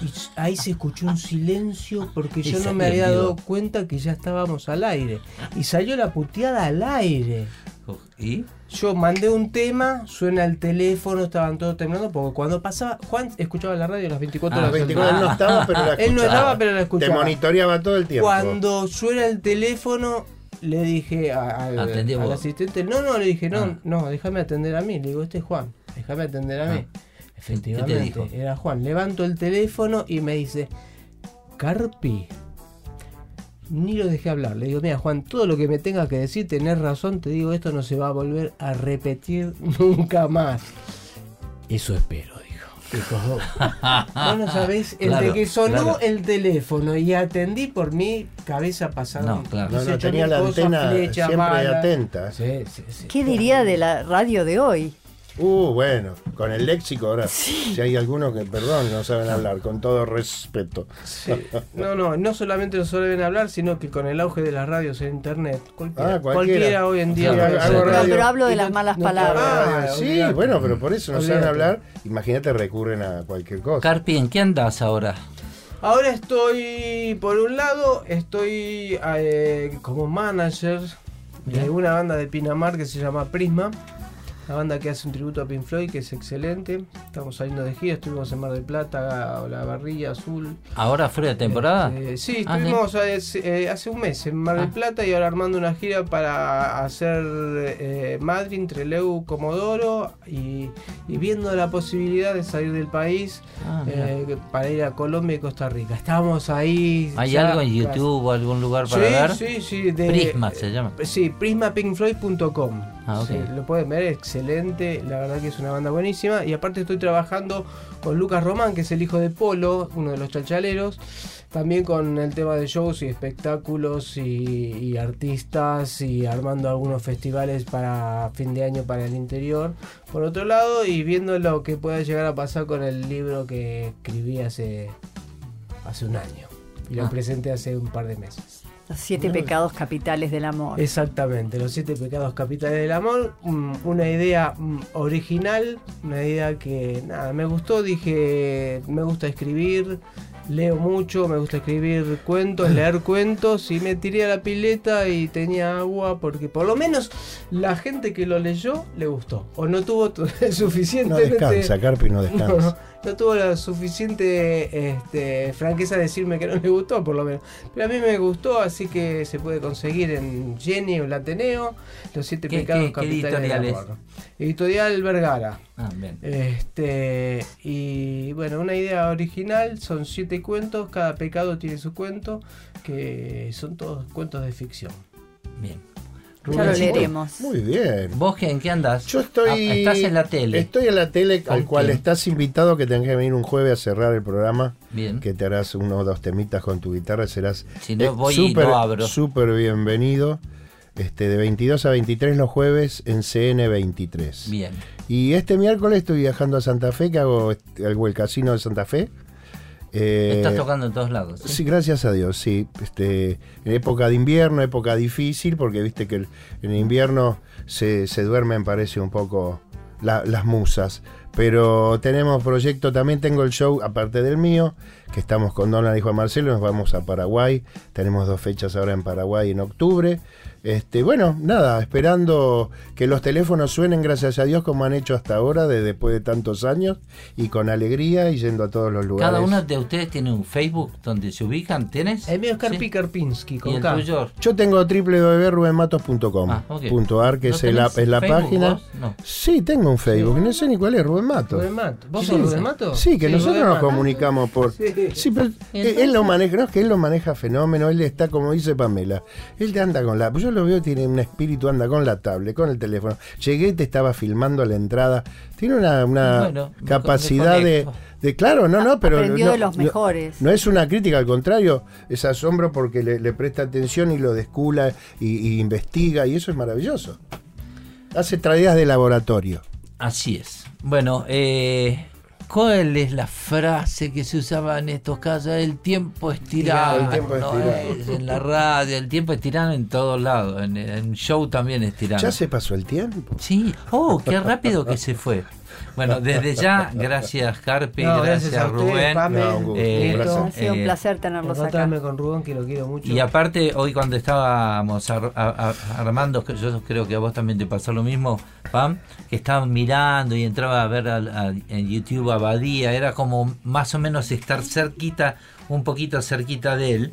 Y ahí se escuchó un silencio porque yo no me había dado cuenta que ya estábamos al aire. Y salió la puteada al aire. ¿Y? Yo mandé un tema, suena el teléfono, estaban todos temblando, porque cuando pasaba, Juan escuchaba la radio las 24 Ah, horas. del 24 él no día. estaba, pero la <laughs> Él no escuchaba. estaba, pero la Te escuchaba. monitoreaba todo el tiempo. Cuando suena el teléfono, le dije a- al, asistente, no, no, le dije, no, Ah. no, déjame atender a mí. Le digo, este es Juan, déjame atender a mí. Efectivamente, dijo? era Juan. Levanto el teléfono y me dice, Carpi. Ni lo dejé hablar. Le digo, mira, Juan, todo lo que me tenga que decir, tenés razón, te digo, esto no se va a volver a repetir <laughs> nunca más. Eso espero, dijo. Dijo, <laughs> vos no sabés, el Claro, de que sonó claro. el teléfono y atendí por mi cabeza pasada. No, claro. No, no, tenía la antena siempre atenta. Sí, sí, sí. ¿Qué diría de la radio de hoy? Uh, bueno, con el léxico ahora. Si hay algunos que, perdón, no saben hablar, con todo respeto. Sí. No, no, no solamente no saben hablar, sino que con el auge de las radios en internet, cualquiera, Ah, cualquiera. cualquiera hoy en día. Sí. No, radio. pero hablo de las malas no palabras. Ah, Ah, sí, bueno, pero por eso no saben hablar. Imagínate, recurren a cualquier cosa. Carpi, ¿en qué andas ahora? Ahora estoy, por un lado, estoy eh, como manager de una banda de Pinamar que se llama Prisma. La banda que hace un tributo a Pink Floyd, que es excelente. Estamos saliendo de gira, estuvimos en Mar del Plata, La Barrilla Azul. ¿Ahora fuera de temporada? Este, sí, Ah, estuvimos hace, eh, hace un mes en Mar del Ah. Plata y ahora armando una gira para hacer eh, Madrid, Trelew, Comodoro y, y viendo la posibilidad de salir del país Ah, eh, para ir a Colombia y Costa Rica. Estábamos ahí. ¿Hay ya algo en. YouTube o algún lugar Sí, para ver? sí, sí. de- Prisma se llama. Sí, prismapinkfloyd.com. Ah. Sí, lo pueden ver, excelente. La verdad que es una banda buenísima. Y aparte estoy trabajando con Lucas Román, que es el hijo de Polo, uno de los chachaleros. También con el tema de shows y espectáculos y, y artistas y armando algunos festivales para fin de año para el interior. Por otro lado, y viendo lo que pueda llegar a pasar con el libro que escribí hace, hace un año. Y lo Ah. presenté hace un par de meses. Los siete pecados capitales del amor. Exactamente, los siete pecados capitales del amor, mm, una idea mm, original, una idea que nada, me gustó, dije, me gusta escribir, leo mucho, me gusta escribir cuentos, <laughs> leer cuentos y me tiré a la pileta y tenía agua porque por lo menos la gente que lo leyó le gustó o no tuvo tu- <laughs> No suficientemente descansa, Carpi no no, <laughs> descansa. no, no tuvo la suficiente este, franqueza de decirme que no le gustó, por lo menos. Pero a mí me gustó, así que se puede conseguir en Jenny o el Ateneo, Los Siete ¿Qué- Pecados qué- qué Capitales editorial del es? Editorial Vergara. Ah, bien. Este, y bueno, una idea original, son siete cuentos, cada pecado tiene su cuento, que son todos cuentos de ficción. Bien. Ya lo leeremos. Muy bien. ¿Vos qué- en qué andas? Yo estoy. Ah, estás en la tele. Estoy en la tele, al ¿Con cual quién? estás invitado que tenés que venir un jueves a cerrar el programa. Bien. Que te harás uno o dos temitas con tu guitarra. Serás Si no eh, voy y súper- no abro. Súper bienvenido. Este, de 22 a 23 los jueves en CN23. Bien. Y este miércoles estoy viajando a Santa Fe, que hago, hago el casino de Santa Fe. Eh, Estás tocando en todos lados. ¿sí? Sí, gracias a Dios, sí. Este, en época de invierno, época difícil, porque viste que el- en invierno se, se duermen, parece un poco la- las musas. Pero tenemos proyecto, también tengo el show, aparte del mío, que estamos con Donald y Juan Marcelo, nos vamos a Paraguay. Tenemos dos fechas ahora en Paraguay en octubre. Este, bueno, nada, esperando que los teléfonos suenen, gracias a Dios, como han hecho hasta ahora, de, después de tantos años, y con alegría y yendo a todos los lugares. Cada uno de ustedes tiene un Facebook donde se ubican, ¿tienes? El mío es Sí. Carpi ¿Y con el K. tuyo? Yo tengo www.rubenmatos.com Ah, ok. punto ar, que ¿No es, la, es la Facebook página. No. Sí, tengo un Facebook, no sé ni cuál es, Rubén Matos. Rubén Mato. ¿Vos Sí, sos sí. Rubén Mato? Sí, que nosotros Rubén nos Mato. comunicamos por. Sí. Pero él, él lo maneja, no, es que él lo maneja fenómeno, él está como dice Pamela, él te anda con la, pues yo lo veo, tiene un espíritu, anda con la tablet, con el teléfono. Llegué y te estaba filmando a la entrada. Tiene una, una Bueno, capacidad de, de, claro, no, no, pero Aprendió no, de los no- mejores. No, es una crítica, al contrario, es asombro porque le, le presta atención y lo descula y, y investiga y eso es maravilloso. Hace tareas de laboratorio. Así es. Bueno, eh, ¿cuál es la frase que se usaba en estos casos? El tiempo es tirano. El tiempo es ¿no? en la radio, el tiempo es tirano en todos lados. En, en show también es tirano. Ya se pasó el tiempo. Sí, oh, qué rápido que se fue. Bueno, desde ya, gracias Carpi, No, gracias, gracias a ustedes, Rubén. Pame, No, un gusto, Eh, un placer. Ha sido un eh, placer tenerlos acá. Con Rubén, que lo quiero mucho. Y aparte, hoy cuando estábamos ar- a- a- armando, yo creo que a vos también te pasó lo mismo, Pam, que estaban mirando y entraba a ver a- en YouTube a Badía, era como más o menos estar cerquita, un poquito cerquita de él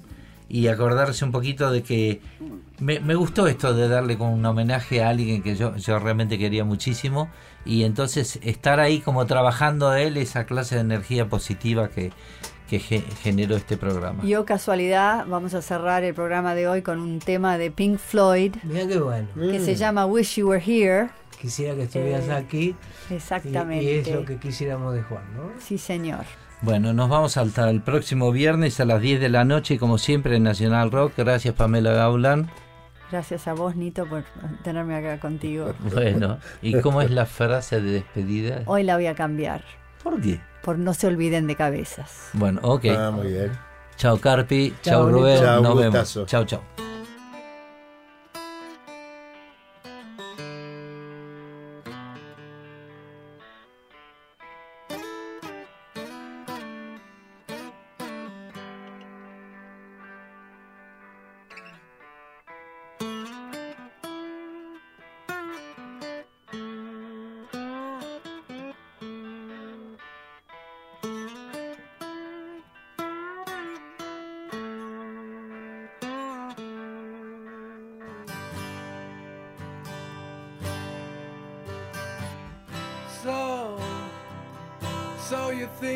y acordarse un poquito de que me, me gustó esto de darle como un homenaje a alguien que yo, yo realmente quería muchísimo. Y entonces estar ahí como trabajando a él esa clase de energía positiva que, que ge- generó este programa. Y oh casualidad, vamos a cerrar el programa de hoy con un tema de Pink Floyd Mira qué bueno. que se llama Wish You Were Here. Quisiera que estuvieras Eh, aquí. Y, Exactamente. y es lo que quisiéramos de Juan, ¿no? Sí, señor. Bueno, nos vamos hasta el próximo viernes a las 10 de la noche, como siempre, en Nacional Rock. Gracias, Pamela Gaulan. Gracias a vos, Nito, por tenerme acá contigo. <laughs> Bueno, ¿y cómo es la frase de despedida? Hoy la voy a cambiar, ¿Por qué? Por no se olviden de cabezas. Bueno, ok. Ah, muy bien. Chao, Carpi. Chao. Rubén. Nos vemos. gustazo. Chao, chao.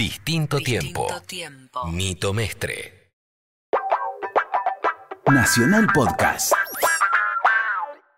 Distinto, tiempo. Mito Mestre. Nacional Podcast.